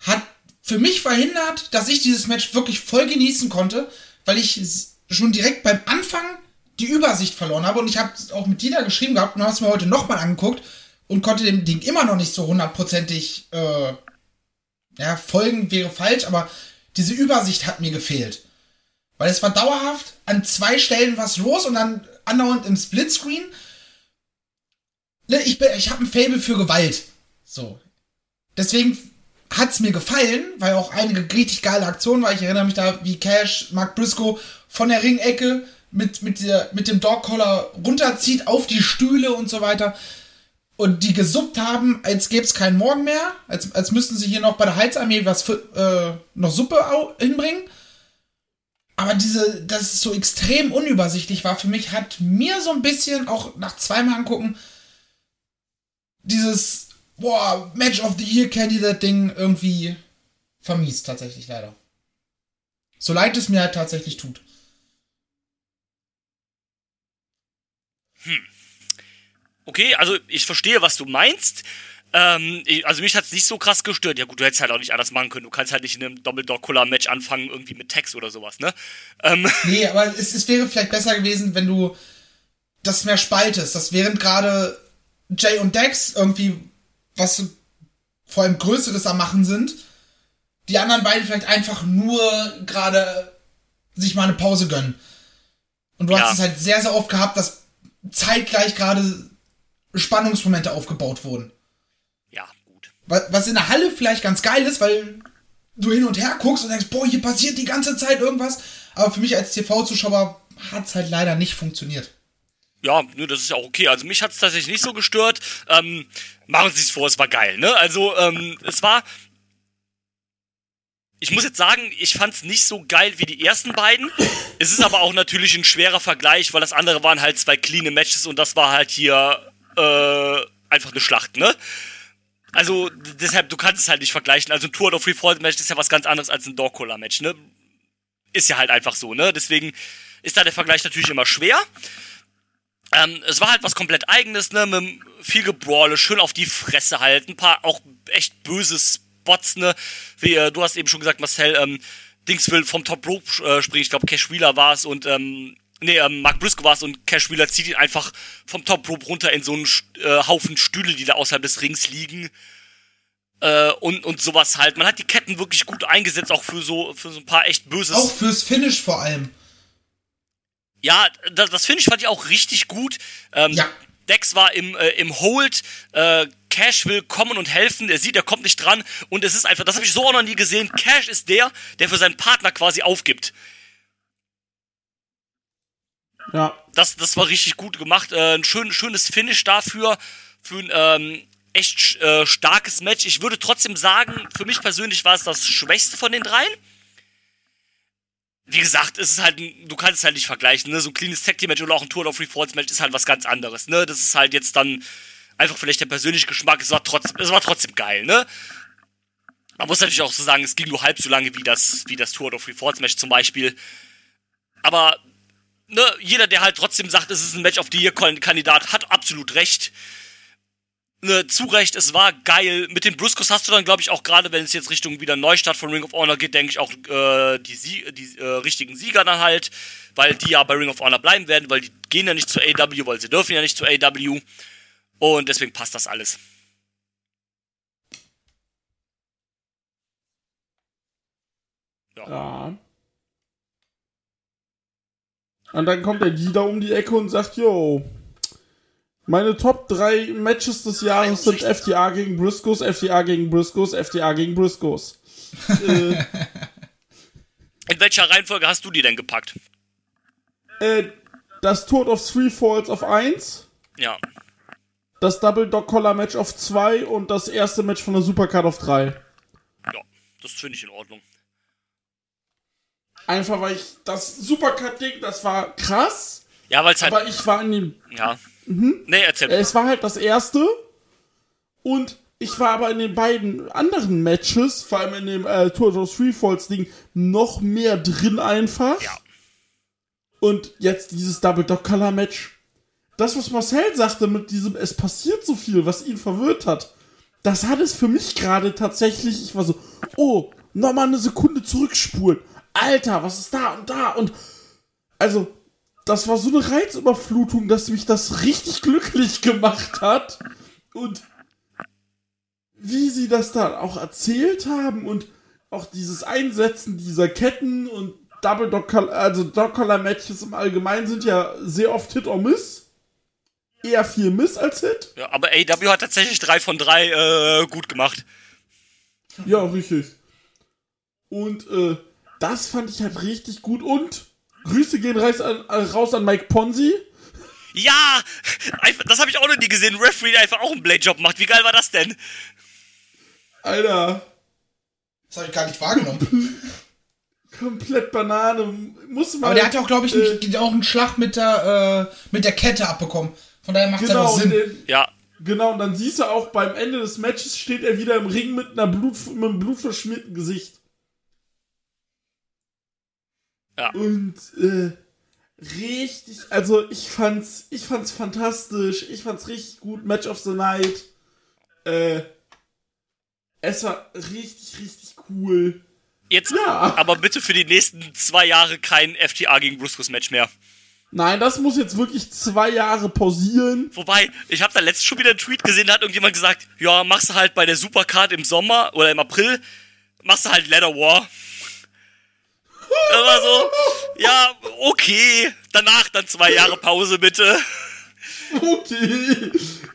hat für mich verhindert, dass ich dieses Match wirklich voll genießen konnte, weil ich schon direkt beim Anfang die Übersicht verloren habe und ich habe auch mit Dieter geschrieben gehabt und habe es mir heute nochmal angeguckt und konnte dem Ding immer noch nicht so hundertprozentig äh, ja, folgen wäre falsch, aber diese Übersicht hat mir gefehlt. Weil es war dauerhaft an zwei Stellen was los und dann andauernd im Splitscreen. Ne, ich ich habe ein Fable für Gewalt. So. Deswegen hat's mir gefallen, weil auch einige richtig geile Aktionen war. Ich erinnere mich da, wie Cash, Mark Briscoe von der Ringecke mit, mit, der, mit dem Dogcollar runterzieht auf die Stühle und so weiter. Und die gesuppt haben, als gäbe es keinen Morgen mehr. Als, als müssten sie hier noch bei der Heizarmee was für, äh, noch Suppe hinbringen. Aber diese, dass es so extrem unübersichtlich war für mich, hat mir so ein bisschen, auch nach zweimal angucken, dieses, boah, Match of the Year Candidate Ding irgendwie vermiest, tatsächlich leider. So leid es mir halt tatsächlich tut. Okay, also ich verstehe, was du meinst. Ähm, also mich hat's nicht so krass gestört. Ja gut, du hättest halt auch nicht anders machen können. Du kannst halt nicht in einem Double-Dog-Collar-Match anfangen, irgendwie mit Text oder sowas, ne? Ähm, Nee, aber es, es wäre vielleicht besser gewesen, wenn du das mehr spaltest. Das während gerade Jay und Dex irgendwie was vor allem Größeres am Machen sind, die anderen beiden vielleicht einfach nur gerade sich mal eine Pause gönnen. Und du Ja. hast es halt sehr, sehr oft gehabt, dass zeitgleich gerade Spannungsmomente aufgebaut wurden. ja, gut. Wa- Was in der Halle vielleicht ganz geil ist, weil du hin und her guckst und denkst, boah, hier passiert die ganze Zeit irgendwas. Aber für mich als TV-Zuschauer hat es halt leider nicht funktioniert. Ja, ne, das ist ja auch okay. Also mich hat's tatsächlich nicht so gestört. Ähm, machen Sie es vor, es war geil, ne? Also, ähm, es war. Ich muss jetzt sagen, ich fand's nicht so geil wie die ersten beiden. Es ist aber auch natürlich ein schwerer Vergleich, weil das andere waren halt zwei cleane Matches und das war halt hier äh, einfach eine Schlacht, ne? Also, deshalb, du kannst es halt nicht vergleichen. Also ein Tour of Free Fall Match ist ja was ganz anderes als ein Dog Collar Match, ne? Ist ja halt einfach so, ne? Deswegen ist da der Vergleich natürlich immer schwer. Ähm, es war halt was komplett eigenes, ne, mit viel Gebrawle, schön auf die Fresse halt, ein paar auch echt böse Spots, ne, wie äh, du hast eben schon gesagt, Marcel, ähm, Dings will vom Top Rope äh, springen, ich glaube Cash Wheeler war es und ähm, nee, ähm, Mark Briscoe war es und Cash Wheeler zieht ihn einfach vom Top Rope runter in so einen äh, Haufen Stühle, die da außerhalb des Rings liegen. Äh, und, und sowas halt. Man hat die Ketten wirklich gut eingesetzt, auch für so, für so ein paar echt böses. Auch fürs Finish vor allem. Ja, das, das Finish fand ich auch richtig gut. Ähm, Ja. Dex war im, äh, im Hold. Äh, Cash will kommen und helfen. Er sieht, er kommt nicht dran. Und es ist einfach, das habe ich so auch noch nie gesehen. Cash ist der, der für seinen Partner quasi aufgibt. Ja. Das, das war richtig gut gemacht. Äh, ein schön, schönes Finish dafür. Für ein ähm, echt äh, starkes Match. Ich würde trotzdem sagen, für mich persönlich war es das schwächste von den dreien. Wie gesagt, es ist halt, du kannst es halt nicht vergleichen, ne? So ein cleanes Tag Team Match oder auch ein Tour of Falls Match ist halt was ganz anderes, ne? Das ist halt jetzt dann einfach vielleicht der persönliche Geschmack. Es war trotzdem, es war trotzdem geil, ne? Man muss natürlich auch so sagen, es ging nur halb so lange wie das, wie das Tour of Falls Match zum Beispiel. Aber ne, jeder, der halt trotzdem sagt, es ist ein Match the Year Kandidat, hat absolut recht. Ne, zu Recht, es war geil. Mit den Bruscos hast du dann, glaube ich, auch gerade, wenn es jetzt Richtung wieder Neustart von Ring of Honor geht, denke ich auch äh, die, Sie die äh, richtigen Sieger dann halt, weil die ja bei Ring of Honor bleiben werden, weil die gehen ja nicht zu AW, weil sie dürfen ja nicht zu AW. Und deswegen passt das alles. Ja. Und dann kommt der Dida um die Ecke und sagt, yo, meine Top 3 Matches des Jahres sind FDA gegen Briscoes, FDA gegen Briscoes, FDA gegen Briscoes. äh, In welcher Reihenfolge hast du die denn gepackt? äh, das Tod of Three Falls auf 1, Ja. das Double Dog Collar Match auf 2 und das erste Match von der Supercard auf 3. Ja, das finde ich in Ordnung. Einfach weil ich das Supercard-Ding, das war krass, Ja, weil es halt. aber ich war in dem ja. Nee, erzähl. Äh, Es war halt das erste. Und ich war aber in den beiden anderen Matches, vor allem in dem äh, Tour of Three Falls Ding, noch mehr drin einfach. Ja. Und jetzt dieses Double Dog Color Match. Das, was Marcel sagte mit diesem, es passiert so viel, was ihn verwirrt hat, das hat es für mich gerade tatsächlich, ich war so, oh, nochmal eine Sekunde zurückspulen. Alter, was ist da und da? Und also, das war so eine Reizüberflutung, dass mich das richtig glücklich gemacht hat. Und wie sie das da auch erzählt haben und auch dieses Einsetzen dieser Ketten und Double Dog also Dog Collar Matches im Allgemeinen sind ja sehr oft Hit or Miss. Eher viel Miss als Hit. Ja, aber AW hat tatsächlich drei von drei äh, gut gemacht. Ja, richtig. Und äh, das fand ich halt richtig gut. Und Grüße gehen raus an, raus an Mike Ponzi. Ja! Das habe ich auch noch nie gesehen. Referee, der einfach auch einen Blade-Job macht. Wie geil war das denn? Alter, Das habe ich gar nicht wahrgenommen. komplett Banane. Muss man. Aber der hat ja auch, glaube ich, äh, einen, auch einen Schlag mit der, äh, mit der Kette abbekommen. Von daher macht genau, noch und Sinn. den, Ja. genau, und dann siehst du auch beim Ende des Matches steht er wieder im Ring mit einer Blut, mit einem blutverschmierten Gesicht. Ja. Und äh, richtig, also ich fand's, ich fand's fantastisch, ich fand's richtig gut, Match of the Night. Äh, es war richtig, richtig cool. Jetzt Ja. aber bitte für die nächsten zwei Jahre kein FTA gegen Bruscus Match mehr. Nein, das muss jetzt wirklich zwei Jahre pausieren. Wobei, ich habe da letztens schon wieder einen Tweet gesehen, da hat irgendjemand gesagt, ja, machst du halt bei der Supercard im Sommer oder im April, machst du halt Leather War. Das war so, ja, okay, danach dann zwei Jahre Pause bitte. Okay.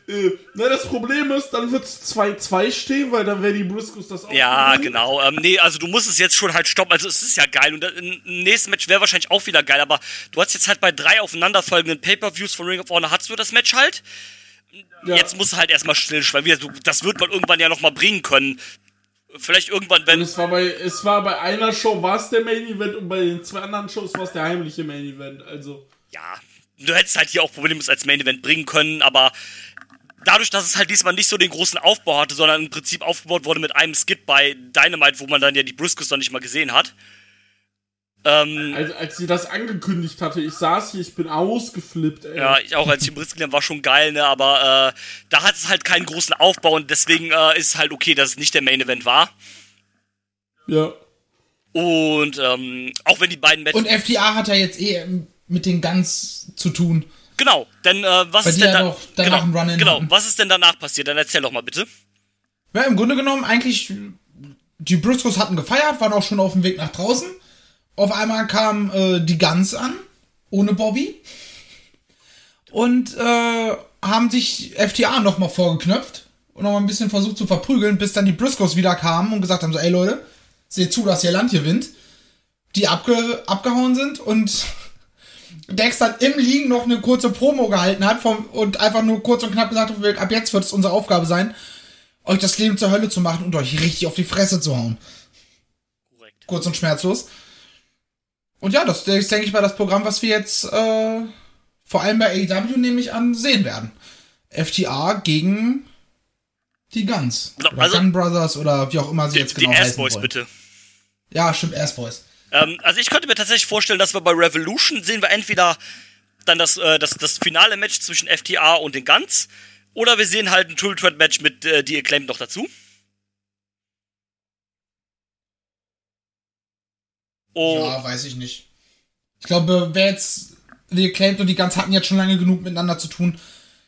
Äh, na, das Problem ist, dann wird's 2-2 stehen, weil dann werden die Briscoes das auch Ja, gewinnen. genau. Ähm, nee, also du musst es jetzt schon halt stoppen. Also es ist ja geil. Und im nächsten Match wäre wahrscheinlich auch wieder geil. Aber du hast jetzt halt bei drei aufeinanderfolgenden Pay-Per-Views von Ring of Honor hast du das Match halt. Ja. Jetzt musst du halt erstmal stillschweigen. Das wird man irgendwann ja nochmal bringen können. Vielleicht irgendwann, Und wenn. es war bei, es war bei einer Show war es der Main Event und bei den zwei anderen Shows war es der heimliche Main Event. Also. Ja, du hättest halt hier auch problemlos als Main Event bringen können, aber dadurch, dass es halt diesmal nicht so den großen Aufbau hatte, sondern im Prinzip aufgebaut wurde mit einem Skit bei Dynamite, wo man dann ja die Briscoes noch nicht mal gesehen hat, Ähm, Als, als sie das angekündigt hatte, ich saß hier, ich bin ausgeflippt, ey. ja, ich auch als die Briskeln war schon geil, ne? Aber äh, da hat es halt keinen großen Aufbau und deswegen äh, ist es halt okay, dass es nicht der Main Event war. Ja. Und ähm, auch wenn die beiden Matches. Und FTA hat ja jetzt eh mit den Guns zu tun. Genau, denn äh, was Weil ist denn ja da, genau, Run-In genau, hatten. was ist denn danach passiert? Dann erzähl doch mal bitte. Ja, im Grunde genommen eigentlich, die Briscoes hatten gefeiert, waren auch schon auf dem Weg nach draußen. Auf einmal kam äh, die Guns an, ohne Bobby. Und äh, haben sich FTA nochmal vorgeknöpft und nochmal ein bisschen versucht zu verprügeln, bis dann die Briscoes wieder kamen und gesagt haben, so, ey Leute, seht zu, dass ihr Land gewinnt. Die abge abgehauen sind und Dex dann im Liegen noch eine kurze Promo gehalten hat vom, und einfach nur kurz und knapp gesagt hat, ab jetzt wird es unsere Aufgabe sein, euch das Leben zur Hölle zu machen und euch richtig auf die Fresse zu hauen. Korrekt. Kurz und schmerzlos. Und ja, das ist, denke ich mal, das Programm, was wir jetzt äh, vor allem bei AEW, nehme ich an, sehen werden. FTA gegen die Guns. Genau, Oder also- Gun Brothers oder wie auch immer sie Die, jetzt die genau heißen Ass-Boys wollen. bitte. Ja, stimmt, Ass Boys. Ähm, also ich könnte mir tatsächlich vorstellen, dass wir bei Revolution sehen wir entweder dann das, äh, das, das finale Match zwischen FTA und den Guns oder wir sehen halt ein Triple Threat Match mit äh, die Acclaimed noch dazu. Oh, Ja, weiß ich nicht. Ich glaube, wer jetzt die Acclaimed und die Guns hatten jetzt schon lange genug miteinander zu tun,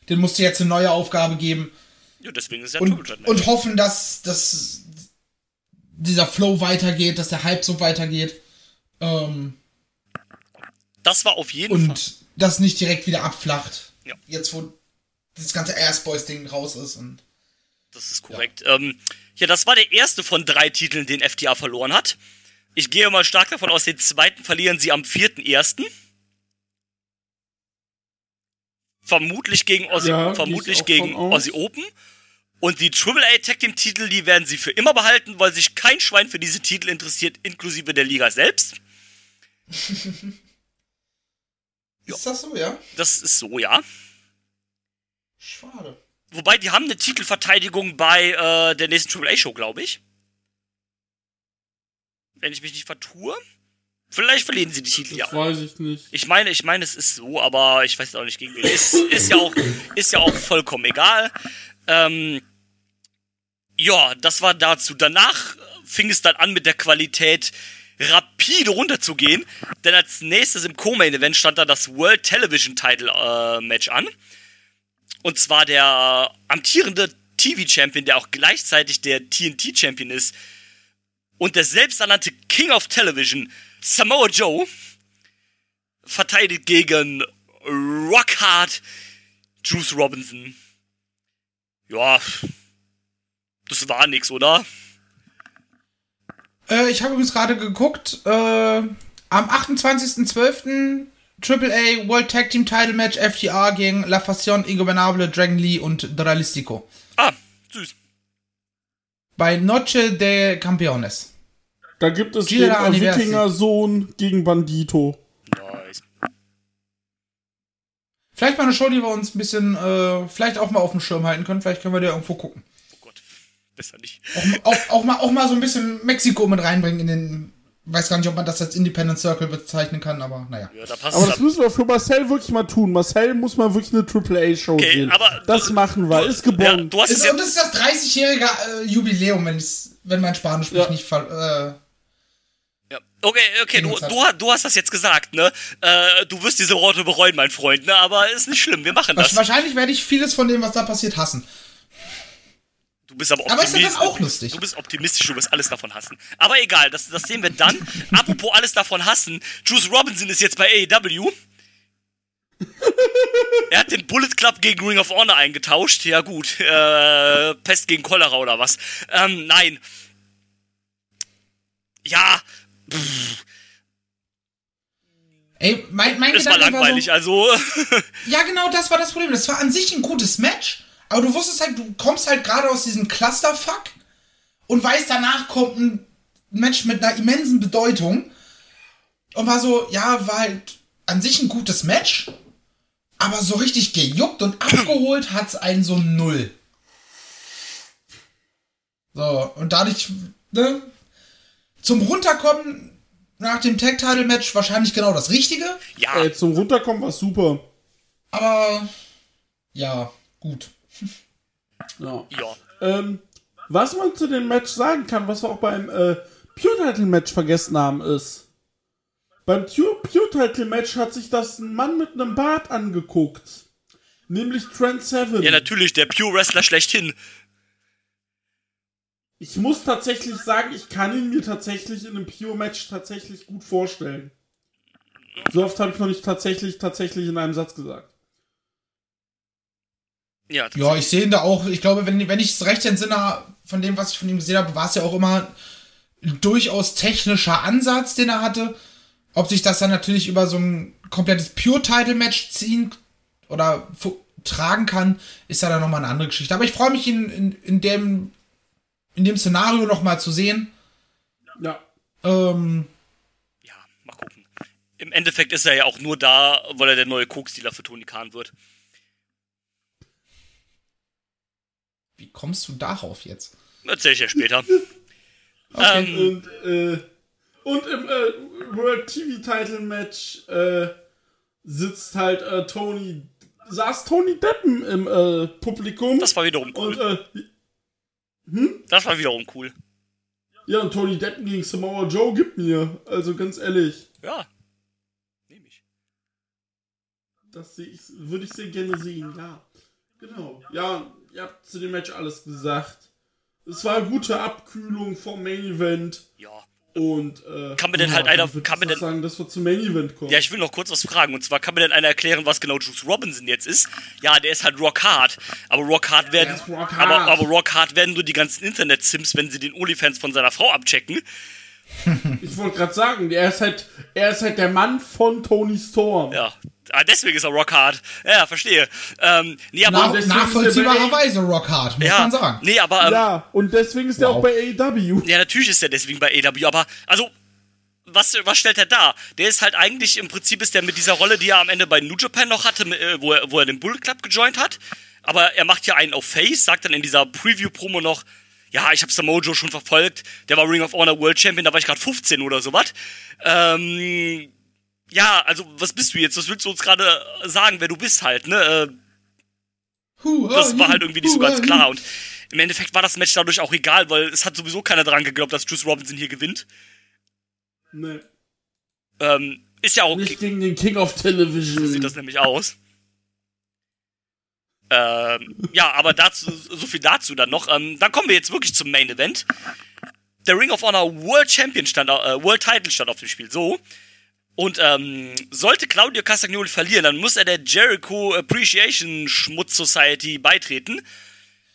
den musste jetzt eine neue Aufgabe geben. ja, deswegen ist ja und, Match. und hoffen, dass, dass dieser Flow weitergeht, dass der Hype so weitergeht. Ähm, Das war auf jeden Fall. und das nicht direkt wieder abflacht. Ja. Jetzt, wo das ganze Ass Boys Ding raus ist. Und Das ist korrekt. Ja. Ähm, ja, das war der erste von drei Titeln, den FTA verloren hat. Ich gehe mal stark davon aus, den zweiten verlieren sie am 4.1. Vermutlich gegen Aussie, Ja, vermutlich gegen. Aussie Open. Und die AAA Tag Team Titel, die werden sie für immer behalten, weil sich kein Schwein für diese Titel interessiert, inklusive der Liga selbst. ist das so, ja? Das ist so, ja. Schade. Wobei, die haben eine Titelverteidigung bei äh, der nächsten AAA Show, glaube ich. Wenn ich mich nicht vertue. Vielleicht verlieren sie die Titel ja. Weiß ich nicht. Ich meine, ich meine, es ist so, aber ich weiß auch nicht gegen wen. Ist, ist ja auch, ist ja auch vollkommen egal. Ähm, ja, das war dazu. Danach fing es dann an mit der Qualität rapide runterzugehen, denn als nächstes im Co-Main Event stand da das World Television Title äh, Match an. Und zwar der amtierende TV Champion, der auch gleichzeitig der TNT Champion ist und der selbsternannte King of Television, Samoa Joe, verteidigt gegen Rockhard Juice Robinson. Ja, das war nix, oder? Äh, ich habe übrigens gerade geguckt. Äh, am 28.12. AAA World Tag Team Title Match FTA gegen La Fashion Ingobernable, Dragon Lee und Dralistico. Ah, süß. Bei Noche de Campeones. Da gibt es Gira den. Wikinger-Sohn gegen Bandito. Nice. Vielleicht mal eine Show, die wir uns ein bisschen, äh, vielleicht auch mal auf dem Schirm halten können. Vielleicht können wir die irgendwo gucken. Oh Gott, besser nicht. Auch, auch, auch, mal, auch mal so ein bisschen Mexiko mit reinbringen in den. Weiß gar nicht, ob man das als Independent Circle bezeichnen kann, aber naja. Ja, da passt Aber das müssen wir für Marcel wirklich mal tun. Marcel muss mal wirklich eine AAA-Show Okay, sehen. aber das du- machen wir. Ist Ja, geboren. du hast es Ist, ja, und das ist das 30-jährige äh, Jubiläum, wenn, wenn mein Spanisch mich Ja. nicht ver, ja. Okay, okay, du, du, du hast das jetzt gesagt, ne? Äh, du wirst diese Worte bereuen, mein Freund, ne? Aber ist nicht schlimm, wir machen äh, das. Wahrscheinlich werde ich vieles von dem, was da passiert, hassen. Du bist aber Aber ist ja optimistisch. dann auch lustig. Du bist optimistisch, du wirst alles davon hassen. Aber egal, das, das sehen wir dann. Apropos alles davon hassen, Juice Robinson ist jetzt bei AEW. er hat den Bullet Club gegen Ring of Honor eingetauscht. Ja gut, äh, Pest gegen Cholera oder was. Ähm, nein. Ja, Ey, mein, mein es war Gedanke langweilig, war also. so, ja genau, das war das Problem. Das war an sich ein gutes Match, aber du wusstest halt, du kommst halt gerade aus diesem Clusterfuck und weißt, danach kommt ein Match mit einer immensen Bedeutung und war so, ja, war halt an sich ein gutes Match, aber so richtig gejuckt und abgeholt hat's einen so null. So, und dadurch, ne, zum Runterkommen nach dem Tag-Title-Match wahrscheinlich genau das Richtige. Ja, Ey, zum Runterkommen war super. Aber ja, gut. Ja. ja. Ähm, was man zu dem Match sagen kann, was wir auch beim äh, Pure Title Match vergessen haben, ist, beim Pure, Pure Title Match hat sich das ein Mann mit einem Bart angeguckt. Nämlich Trent Seven. Ja, natürlich, der Pure Wrestler schlechthin. Ich muss tatsächlich sagen, ich kann ihn mir tatsächlich in einem Pure Match tatsächlich gut vorstellen. So oft habe ich noch nicht tatsächlich, tatsächlich in einem Satz gesagt. Ja, Ja, ich sehe ihn da auch. Ich glaube, wenn, wenn ich es recht entsinne, von dem, was ich von ihm gesehen habe, war es ja auch immer ein durchaus technischer Ansatz, den er hatte. Ob sich das dann natürlich über so ein komplettes Pure-Title-Match ziehen oder tragen kann, ist ja dann nochmal eine andere Geschichte. Aber ich freue mich, ihn in, in, dem, in dem Szenario nochmal zu sehen. Ja. Ähm, ja, mal gucken. Im Endeffekt ist er ja auch nur da, weil er der neue Koks-Dealer für Tony Khan wird. Wie kommst du darauf jetzt? Erzähl ich ja später. Okay. Ähm, Und, äh, und im äh, World TV Title Match äh, sitzt halt äh, Tony, saß Tony Deppen im äh, Publikum. das war wiederum und cool. äh, Das war wiederum cool. ja, und Tony Deppen gegen Samoa Joe gibt mir. Also ganz ehrlich, Ja. Nehme ich. das sehe ich, würde ich sehr gerne sehen, ja. Genau. Ja, ihr habt zu dem Match alles gesagt. Es war eine gute Abkühlung vom Main Event. Ja. Und äh, Kann mir denn ja, halt einer- kann ich mir denn- sagen, dass wir zum Main Event kommen. Ja, ich will noch kurz was fragen. Und zwar kann mir denn einer erklären, was genau Juice Robinson jetzt ist? Ja, der ist halt Rock Hard. Aber Rock Hard werden, Rock aber, Hard. aber Rock Hard werden nur die ganzen Internet-Sims, wenn sie den OnlyFans von seiner Frau abchecken. Ich wollte gerade sagen, er ist halt, er ist halt der Mann von Tony Storm. Ja. Ah, deswegen ist er Rock Hard. Ja, verstehe. Ähm, nee, aber, Nach, nachvollziehbarerweise Rockhard, muss ja, man sagen. nee, aber, ähm, Ja, und deswegen ist er Wow. auch bei AEW. Ja, natürlich ist er deswegen bei AW, aber also was, was stellt er dar? Der ist halt eigentlich, im Prinzip ist der mit dieser Rolle, die er am Ende bei New Japan noch hatte, äh, wo, er, wo er den Bullet Club gejoint hat. Aber er macht ja einen auf Face, sagt dann in dieser Preview-Promo noch, ja, ich hab Samojo schon verfolgt, der war Ring of Honor World Champion, da war ich gerade 15 oder sowas. Ähm, ja, also was bist du jetzt? Was willst du uns gerade sagen, wer du bist halt, ne? Äh, das war halt irgendwie nicht so ganz klar. Und im Endeffekt war das Match dadurch auch egal, weil es hat sowieso keiner dran geglaubt, dass Juice Robinson hier gewinnt. Nee, Ähm, ist ja auch nicht gegen den King of Television. so sieht das nämlich aus. Ähm, ja, aber dazu, so viel dazu dann noch. Ähm, dann kommen wir jetzt wirklich zum Main Event. Der Ring of Honor World Champion stand, äh, World Title stand auf dem Spiel, so. Und ähm, sollte Claudio Castagnoli verlieren, dann muss er der Jericho Appreciation Schmutz Society beitreten. Und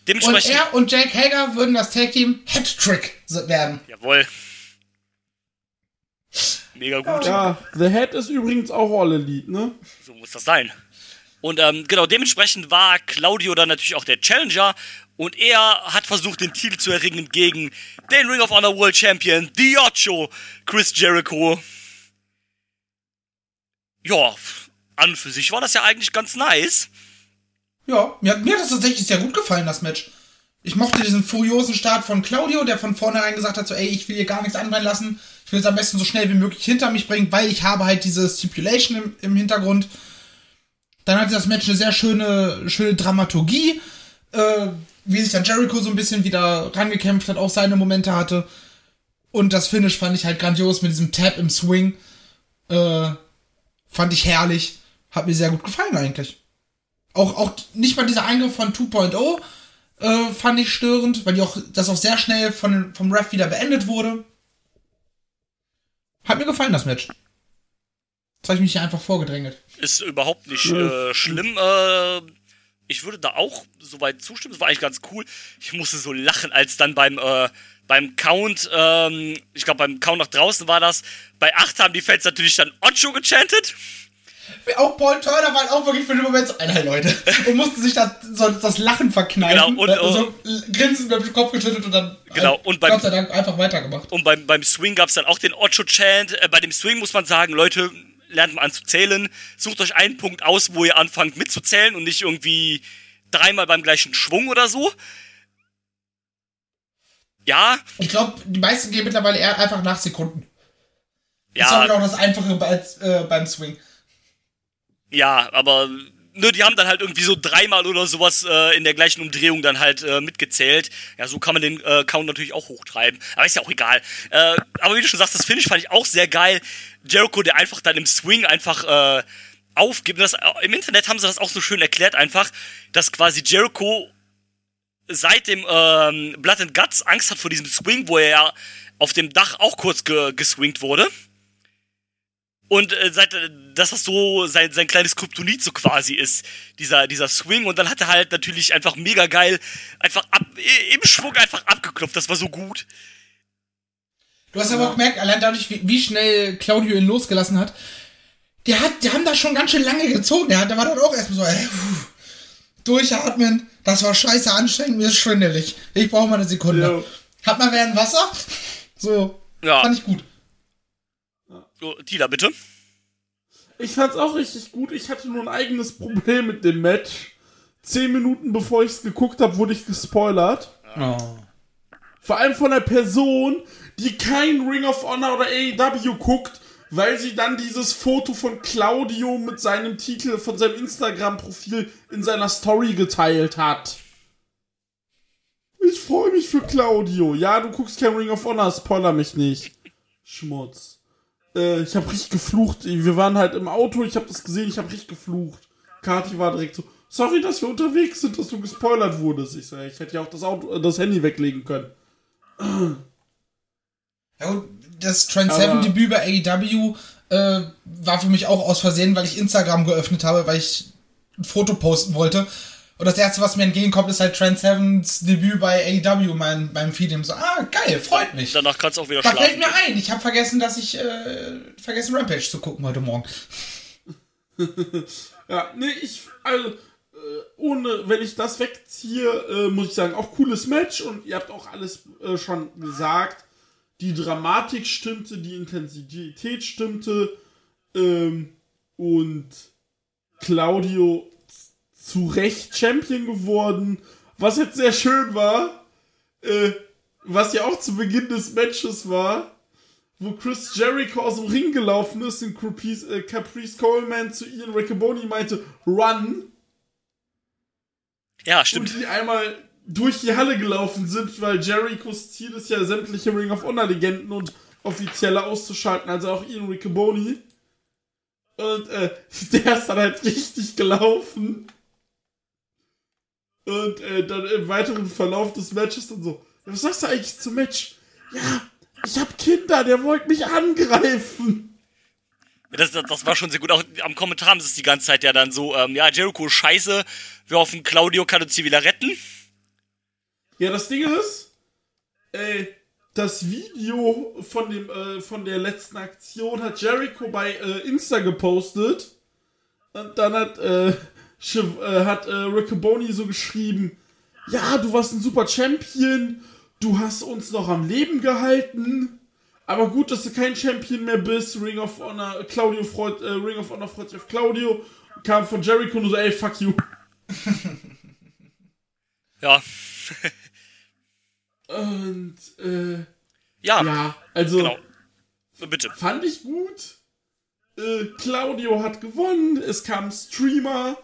Dementsprechend. er und Jake Hager würden das Tag Team Hat-Trick werden. Jawohl. Mega gut. Ja, The Head ist übrigens auch All Elite, ne? So muss das sein. Und ähm, genau, dementsprechend war Claudio dann natürlich auch der Challenger und er hat versucht, den Titel zu erringen gegen den Ring of Honor World Champion, The Ocho, Chris Jericho. Ja, an für sich war das ja eigentlich ganz nice. Ja, mir, hat- mir hat das tatsächlich sehr gut gefallen, das Match. Ich mochte diesen furiosen Start von Claudio, der von vornherein gesagt hat, so, ey, ich will hier gar nichts anbrennen lassen. Ich will es am besten so schnell wie möglich hinter mich bringen, weil ich habe halt diese Stipulation im, im Hintergrund. Dann hatte das Match eine sehr schöne, schöne Dramaturgie, äh, wie sich dann Jericho so ein bisschen wieder rangekämpft hat, auch seine Momente hatte. Und das Finish fand ich halt grandios mit diesem Tap im Swing. Äh, fand ich herrlich. Hat mir sehr gut gefallen eigentlich. Auch, auch nicht mal dieser Eingriff von 2.0 äh, fand ich störend, weil die auch, das auch sehr schnell von, vom Ref wieder beendet wurde. Hat mir gefallen, das Match. Jetzt habe ich mich hier einfach vorgedrängelt. Ist überhaupt nicht äh, schlimm. Äh, ich würde da auch soweit zustimmen. Das war eigentlich ganz cool. Ich musste so lachen, als dann beim äh, beim Count, ähm, ich glaube beim Count nach draußen war das. Bei 8 haben die Fans natürlich dann Ocho gechantet. Auch Paul Turner war halt auch wirklich für den Moment so, Alter Leute, und mussten sich das, so, das Lachen verkneifen. Genau, und, Äh, so grinsend mit dem Kopf geschüttelt und dann Genau, äh, und beim- Gott sei Dank einfach weitergemacht. Und beim, beim Swing gab es dann auch den Ocho-Chant. Äh, bei dem Swing muss man sagen, Leute, lernt mal an zu zählen. Sucht euch einen Punkt aus, wo ihr anfangt mitzuzählen und nicht irgendwie dreimal beim gleichen Schwung oder so. Ja, Ich glaube, die meisten gehen mittlerweile eher einfach nach Sekunden. Ja. Ist auch das Einfache bei, äh, beim Swing. Ja, aber ne, die haben dann halt irgendwie so dreimal oder sowas äh, in der gleichen Umdrehung dann halt äh, mitgezählt. Ja, so kann man den äh, Count natürlich auch hochtreiben. Aber ist ja auch egal. Äh, aber wie du schon sagst, das Finish fand ich auch sehr geil. Jericho, der einfach dann im Swing einfach äh, aufgibt. Das, äh, Im Internet haben sie das auch so schön erklärt, einfach, dass quasi Jericho seit dem ähm, Blood and Guts Angst hat vor diesem Swing, wo er ja auf dem Dach auch kurz ge geswingt wurde. Und äh, seit, äh, dass das so sein, sein kleines Kryptonit so quasi ist, dieser, dieser Swing. Und dann hat er halt natürlich einfach mega geil, einfach ab, im Schwung einfach abgeklopft. Das war so gut. Du hast aber auch gemerkt, allein dadurch, wie, wie schnell Claudio ihn losgelassen hat, der hat, die haben da schon ganz schön lange gezogen. Der, der war dann auch erstmal so, ey, pff, durchatmen. Das war scheiße anstrengend, mir ist schwindelig. Ich brauche mal eine Sekunde. Ja. Hat mal wer ein Wasser? So. Ja. Fand ich gut. Tila, bitte. Ich fand's auch richtig gut. Ich hatte nur ein eigenes Problem mit dem Match. Zehn Minuten bevor ich's geguckt habe, wurde ich gespoilert. Oh. Vor allem von einer Person, die kein Ring of Honor oder AEW guckt, weil sie dann dieses Foto von Claudio mit seinem Titel von seinem Instagram-Profil in seiner Story geteilt hat. Ich freue mich für Claudio. Ja, du guckst kein Ring of Honor, spoiler mich nicht. Schmutz. Äh, ich habe richtig geflucht. Wir waren halt im Auto, ich habe das gesehen, ich habe richtig geflucht. Kati war direkt so, sorry, dass wir unterwegs sind, dass du gespoilert wurdest. Ich sage, ich hätte ja auch das, Auto, das Handy weglegen können. Ja, und das Trend 7 Debüt bei AEW äh, war für mich auch aus Versehen, weil ich Instagram geöffnet habe, weil ich ein Foto posten wollte. Und das erste, was mir entgegenkommt, ist halt Trent Sevens Debüt bei AEW, mein, beim Feed. so, ah, geil, freut mich. Danach kannst du auch wieder da schlafen. Da fällt mir ein, ich habe vergessen, dass ich, äh, vergessen Rampage zu gucken heute Morgen. ja, nee, ich, also, äh, ohne, wenn ich das wegziehe, äh, muss ich sagen, auch cooles Match und ihr habt auch alles äh, schon gesagt. Die Dramatik stimmte, die Intensität stimmte, ähm, und Claudio zu Recht Champion geworden. Was jetzt sehr schön war, äh, was ja auch zu Beginn des Matches war, wo Chris Jericho aus dem Ring gelaufen ist und Caprice, äh, Caprice Coleman zu Ian Riccoboni meinte, run. Ja, stimmt. Und die einmal durch die Halle gelaufen sind, weil Jerichos Ziel ist ja, sämtliche Ring of Honor Legenden und Offizielle auszuschalten, also auch Ian Riccoboni. Und äh, der ist dann halt richtig gelaufen. Und äh, dann im weiteren Verlauf des Matches dann so, was sagst du eigentlich zum Match? Ja, ich hab Kinder, der wollte mich angreifen. Das, das, das, war schon sehr gut. Auch am Kommentar sie es die ganze Zeit ja dann so, ähm, ja, Jericho ist scheiße, wir hoffen, Claudio kann uns hier wieder retten. Ja, das Ding ist, äh, das Video von, dem, äh, von der letzten Aktion hat Jericho bei äh, Insta gepostet. Und dann hat äh, hat äh, Riccoboni so geschrieben, ja, du warst ein super Champion, du hast uns noch am Leben gehalten, aber gut, dass du kein Champion mehr bist, Ring of Honor, Claudio freut, äh, Ring of Honor freut sich auf Claudio, kam von Jericho und so, ey, fuck you. ja. und, äh, ja, ja also, genau. Bitte. Fand ich gut. Äh, Claudio hat gewonnen, es kam Streamer,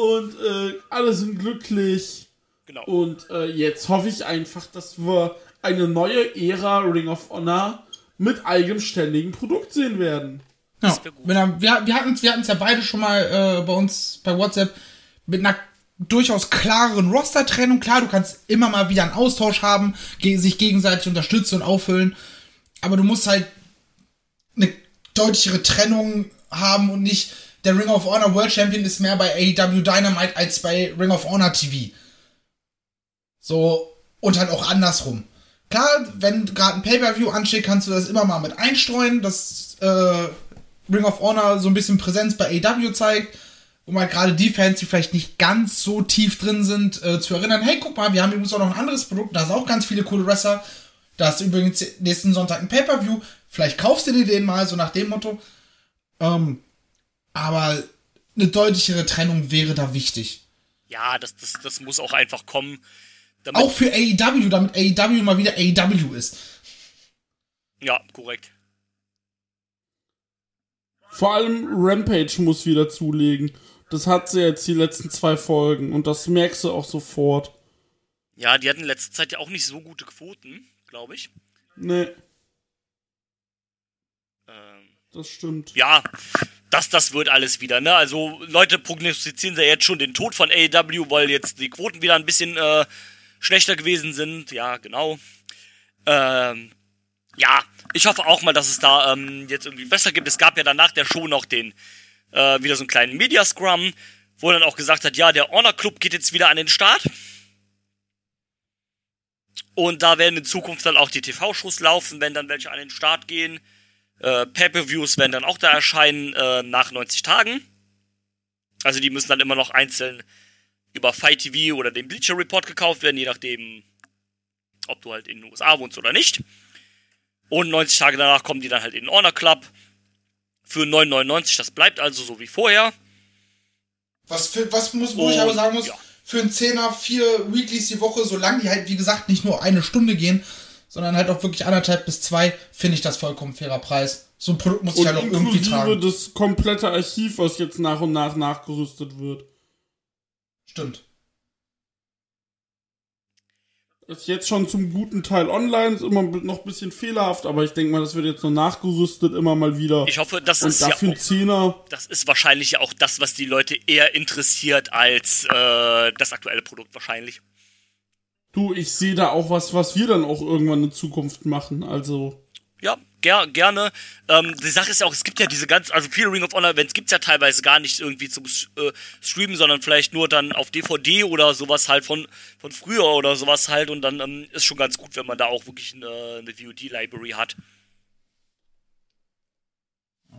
und äh, alle sind glücklich. Genau. Und äh, jetzt hoffe ich einfach, dass wir eine neue Ära Ring of Honor mit eigenständigen Produkt sehen werden. Ja, wir, wir hatten es wir ja beide schon mal äh, bei uns bei WhatsApp mit einer durchaus klaren Roster-Trennung. Klar, du kannst immer mal wieder einen Austausch haben, sich gegenseitig unterstützen und auffüllen. Aber du musst halt eine deutlichere Trennung haben und nicht der Ring of Honor World Champion ist mehr bei AEW Dynamite als bei Ring of Honor TV. So, und halt auch andersrum. Klar, wenn gerade ein Pay-Per-View ansteht, kannst du das immer mal mit einstreuen, dass äh, Ring of Honor so ein bisschen Präsenz bei AEW zeigt, um halt gerade die Fans, die vielleicht nicht ganz so tief drin sind, äh, zu erinnern, hey, guck mal, wir haben übrigens auch noch ein anderes Produkt, da ist auch ganz viele coole Wrestler, da ist übrigens nächsten Sonntag ein Pay-Per-View, vielleicht kaufst du dir den mal, so nach dem Motto. Ähm, aber eine deutlichere Trennung wäre da wichtig. Ja, das, das, das muss auch einfach kommen. auch für AEW, damit AEW mal wieder AEW ist. Ja, korrekt. Vor allem Rampage muss wieder zulegen. Das hat sie jetzt die letzten zwei Folgen und das merkst du auch sofort. Ja, die hatten in letzter Zeit ja auch nicht so gute Quoten, glaube ich. Nee, das stimmt. ja, das, das wird alles wieder, ne? Also Leute prognostizieren ja jetzt schon den Tod von AEW, weil jetzt die Quoten wieder ein bisschen äh, schlechter gewesen sind. Ja, genau. Ähm, ja, ich hoffe auch mal, dass es da ähm, jetzt irgendwie besser gibt. Es gab ja danach der Show noch den äh, wieder so einen kleinen Media Scrum, wo dann auch gesagt hat, ja, der Honor Club geht jetzt wieder an den Start. Und da werden in Zukunft dann auch die TV-Shows laufen, wenn dann welche an den Start gehen. Äh, Pay-per-Views werden dann auch da erscheinen äh, nach 90 Tagen. Also die müssen dann immer noch einzeln über Fight TV oder den Bleacher Report gekauft werden, je nachdem, ob du halt in den USA wohnst oder nicht. Und 90 Tage danach kommen die dann halt in den Honor Club für 9,99. Das bleibt also so wie vorher. Was, für, was muss, wo ich Und, aber sagen muss, ja. für einen Zehner, vier Weeklies die Woche, solange die halt, wie gesagt, nicht nur eine Stunde gehen, sondern halt auch wirklich anderthalb bis zwei, finde ich das vollkommen fairer Preis. So ein Produkt muss ich Und halt auch irgendwie inklusive tragen. das komplette Archiv, was jetzt nach und nach nachgerüstet wird. Stimmt. Ist jetzt schon zum guten Teil online, ist immer noch ein bisschen fehlerhaft, aber ich denke mal, das wird jetzt noch nachgerüstet, immer mal wieder. Ich hoffe, das Und ist ja dafür auch, ein Zehner. das ist wahrscheinlich ja auch das, was die Leute eher interessiert als äh, das aktuelle Produkt wahrscheinlich. Du, ich sehe da auch was, was wir dann auch irgendwann in Zukunft machen. Also, Ja, ger gerne. Ähm, die Sache ist ja auch, es gibt ja diese ganz, also viele Ring of Honor Events gibt's ja teilweise gar nicht irgendwie zum äh, Streamen, sondern vielleicht nur dann auf DVD oder sowas halt von, von früher oder sowas halt und dann ähm, ist schon ganz gut, wenn man da auch wirklich eine, eine VOD-Library hat.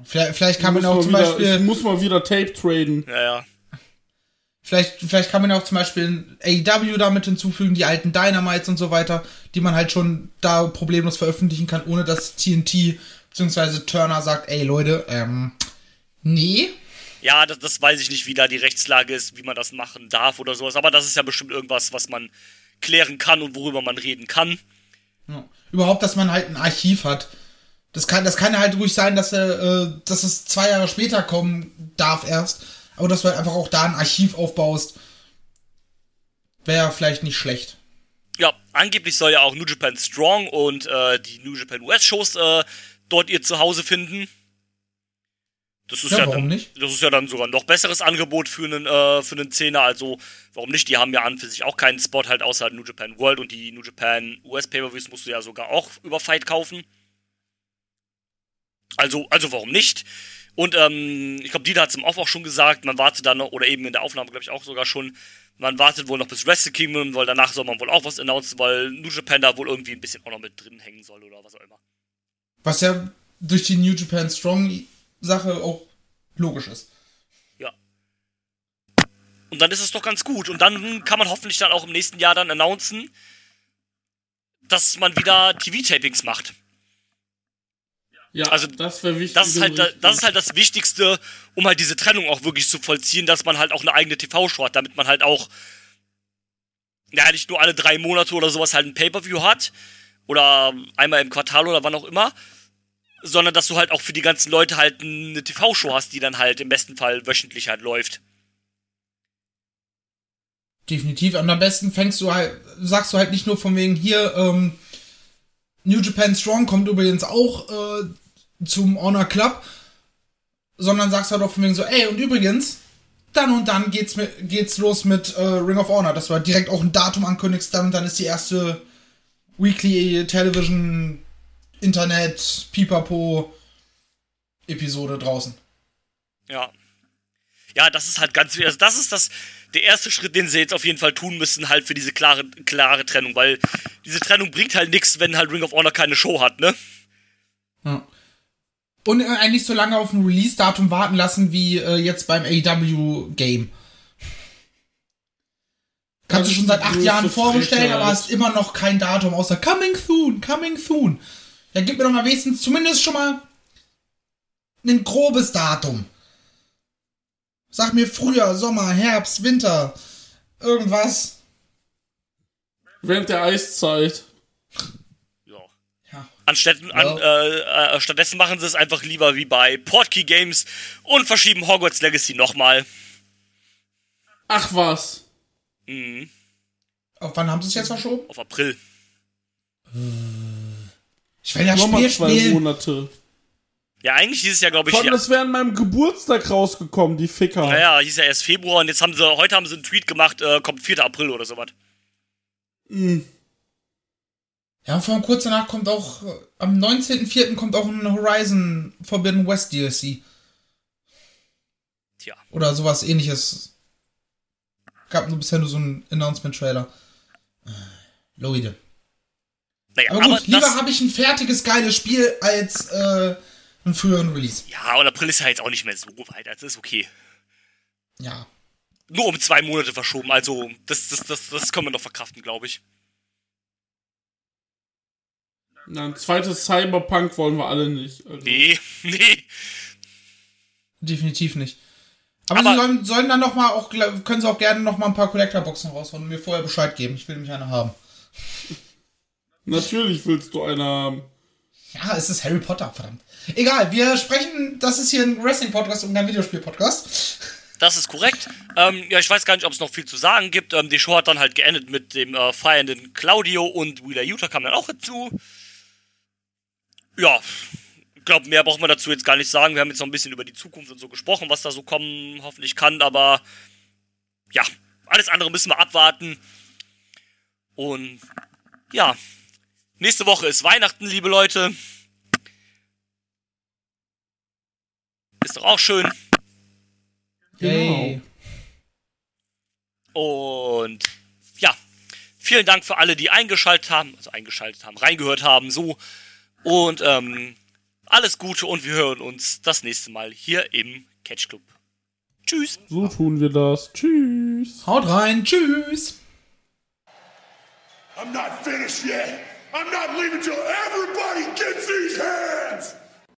Vielleicht, vielleicht kann man auch zum wieder, Beispiel. ich muss mal wieder Tape traden. Ja, ja. Vielleicht, vielleicht kann man ja auch zum Beispiel AEW damit hinzufügen, die alten Dynamites und so weiter, die man halt schon da problemlos veröffentlichen kann, ohne dass TNT bzw. Turner sagt, ey Leute, ähm, nee. Ja, das, das weiß ich nicht, wie da die Rechtslage ist, wie man das machen darf oder sowas, aber das ist ja bestimmt irgendwas, was man klären kann und worüber man reden kann. Ja. Überhaupt, dass man halt ein Archiv hat. Das kann, das kann ja halt ruhig sein, dass, er, äh, dass es zwei Jahre später kommen darf erst, aber dass du halt einfach auch da ein Archiv aufbaust, wäre vielleicht nicht schlecht. Ja, angeblich soll ja auch New Japan Strong und äh, die New Japan US Shows äh, dort ihr Zuhause finden. Das ist Ja, ja, warum dann, nicht? Das ist ja dann sogar ein noch besseres Angebot für einen äh, für einen Zehner. Also warum nicht? Die haben ja an für sich auch keinen Spot halt außer New Japan World und die New Japan US Pay-per-Views musst du ja sogar auch über Fight kaufen. Also also warum nicht? Und ähm, ich glaube, Dieter hat es im Off auch schon gesagt, man wartet dann noch, oder eben in der Aufnahme, glaube ich, auch sogar schon, man wartet wohl noch bis Wrestle Kingdom, weil danach soll man wohl auch was announcen, weil New Japan da wohl irgendwie ein bisschen auch noch mit drin hängen soll oder was auch immer. Was ja durch die New Japan Strong Sache auch logisch ist. Ja. Und dann ist es doch ganz gut. Und dann kann man hoffentlich dann auch im nächsten Jahr dann announcen, dass man wieder TV-Tapings macht. Ja, Also, das wichtig. Das ist, halt, das ist halt das Wichtigste, um halt diese Trennung auch wirklich zu vollziehen, dass man halt auch eine eigene TV-Show hat, damit man halt auch, ja, nicht nur alle drei Monate oder sowas halt ein Pay-Per-View hat, oder einmal im Quartal oder wann auch immer, sondern dass du halt auch für die ganzen Leute halt eine TV-Show hast, die dann halt im besten Fall wöchentlich halt läuft. Definitiv. Am besten fängst du halt, sagst du halt nicht nur von wegen hier, ähm, New Japan Strong kommt übrigens auch äh, zum Honor Club, sondern sagst halt auch von wegen so, ey, und übrigens, dann und dann geht's, mit, geht's los mit äh, Ring of Honor, dass du halt direkt auch ein Datum ankündigst, dann dann ist die erste Weekly Television Internet Pipapo Episode draußen. Ja. Ja, das ist halt ganz, also das ist das, der erste Schritt, den sie jetzt auf jeden Fall tun müssen, halt für diese klare, klare Trennung, weil diese Trennung bringt halt nichts, wenn halt Ring of Honor keine Show hat, ne? Ja. Und äh, eigentlich so lange auf ein Release-Datum warten lassen wie äh, jetzt beim AW-Game. Kannst du schon seit acht Jahren vorbestellen, aber hast immer noch kein Datum, außer Coming Soon, Coming Soon. Ja, gib mir doch mal wenigstens zumindest schon mal ein grobes Datum. Sag mir Frühjahr, Sommer, Herbst, Winter, irgendwas. Während der Eiszeit. Ja. Ja. Anstatt, an, äh, äh, stattdessen machen sie es einfach lieber wie bei Portkey Games und verschieben Hogwarts Legacy nochmal. Ach was. Mhm. Auf wann haben sie es jetzt verschoben? Auf April. Ich will ja Nochmal Spiel zwei spielen. Monate. Ja, eigentlich hieß es ja, glaube ich, Vor allem, ja, das wäre an meinem Geburtstag rausgekommen, die Ficker. naja, hieß ja erst Februar und jetzt haben sie, heute haben sie einen Tweet gemacht, äh, kommt 4. April oder sowas. Ja, und vor allem kurz danach kommt auch, äh, am 19.04. kommt auch ein Horizon Forbidden West DLC. Tja. Oder sowas ähnliches. Gab nur bisher nur so einen Announcement-Trailer. Äh, Leute. Naja, Aber aber, gut, lieber das, habe ich ein fertiges, geiles Spiel als äh, einen früheren Release. ja, und April ist ja jetzt auch nicht mehr so weit, also ist okay. Ja. Nur um zwei Monate verschoben, also das, das, das, das können wir noch verkraften, glaube ich. Na, ein zweites Cyberpunk wollen wir alle nicht. Also, Nee, nee. Definitiv nicht. Aber, Aber- sie sollen, sollen dann noch mal auch, können sie auch gerne noch mal ein paar Collector-Boxen rausholen und mir vorher Bescheid geben. Ich will nämlich eine haben. Natürlich willst du eine haben. Ja, es ist Harry Potter, verdammt. Egal, wir sprechen, das ist hier ein Wrestling-Podcast und kein Videospiel-Podcast. Das ist korrekt. Ähm, ja, ich weiß gar nicht, ob es noch viel zu sagen gibt. Ähm, die Show hat dann halt geendet mit dem äh, feiernden Claudio und Wheeler Utah kam dann auch hinzu. Ja, ich glaube, mehr braucht man dazu jetzt gar nicht sagen. Wir haben jetzt noch ein bisschen über die Zukunft und so gesprochen, was da so kommen hoffentlich kann, aber ja, alles andere müssen wir abwarten. Und ja, nächste Woche ist Weihnachten, liebe Leute. Ist doch auch schön. Yay. Und ja, vielen Dank für alle, die eingeschaltet haben, also eingeschaltet haben, reingehört haben, so. Und ähm, alles Gute und wir hören uns das nächste Mal hier im Catch Club. Tschüss. So tun wir das. Tschüss. Haut rein, tschüss. I'm not finished yet. I'm not leaving till everybody gets these hands.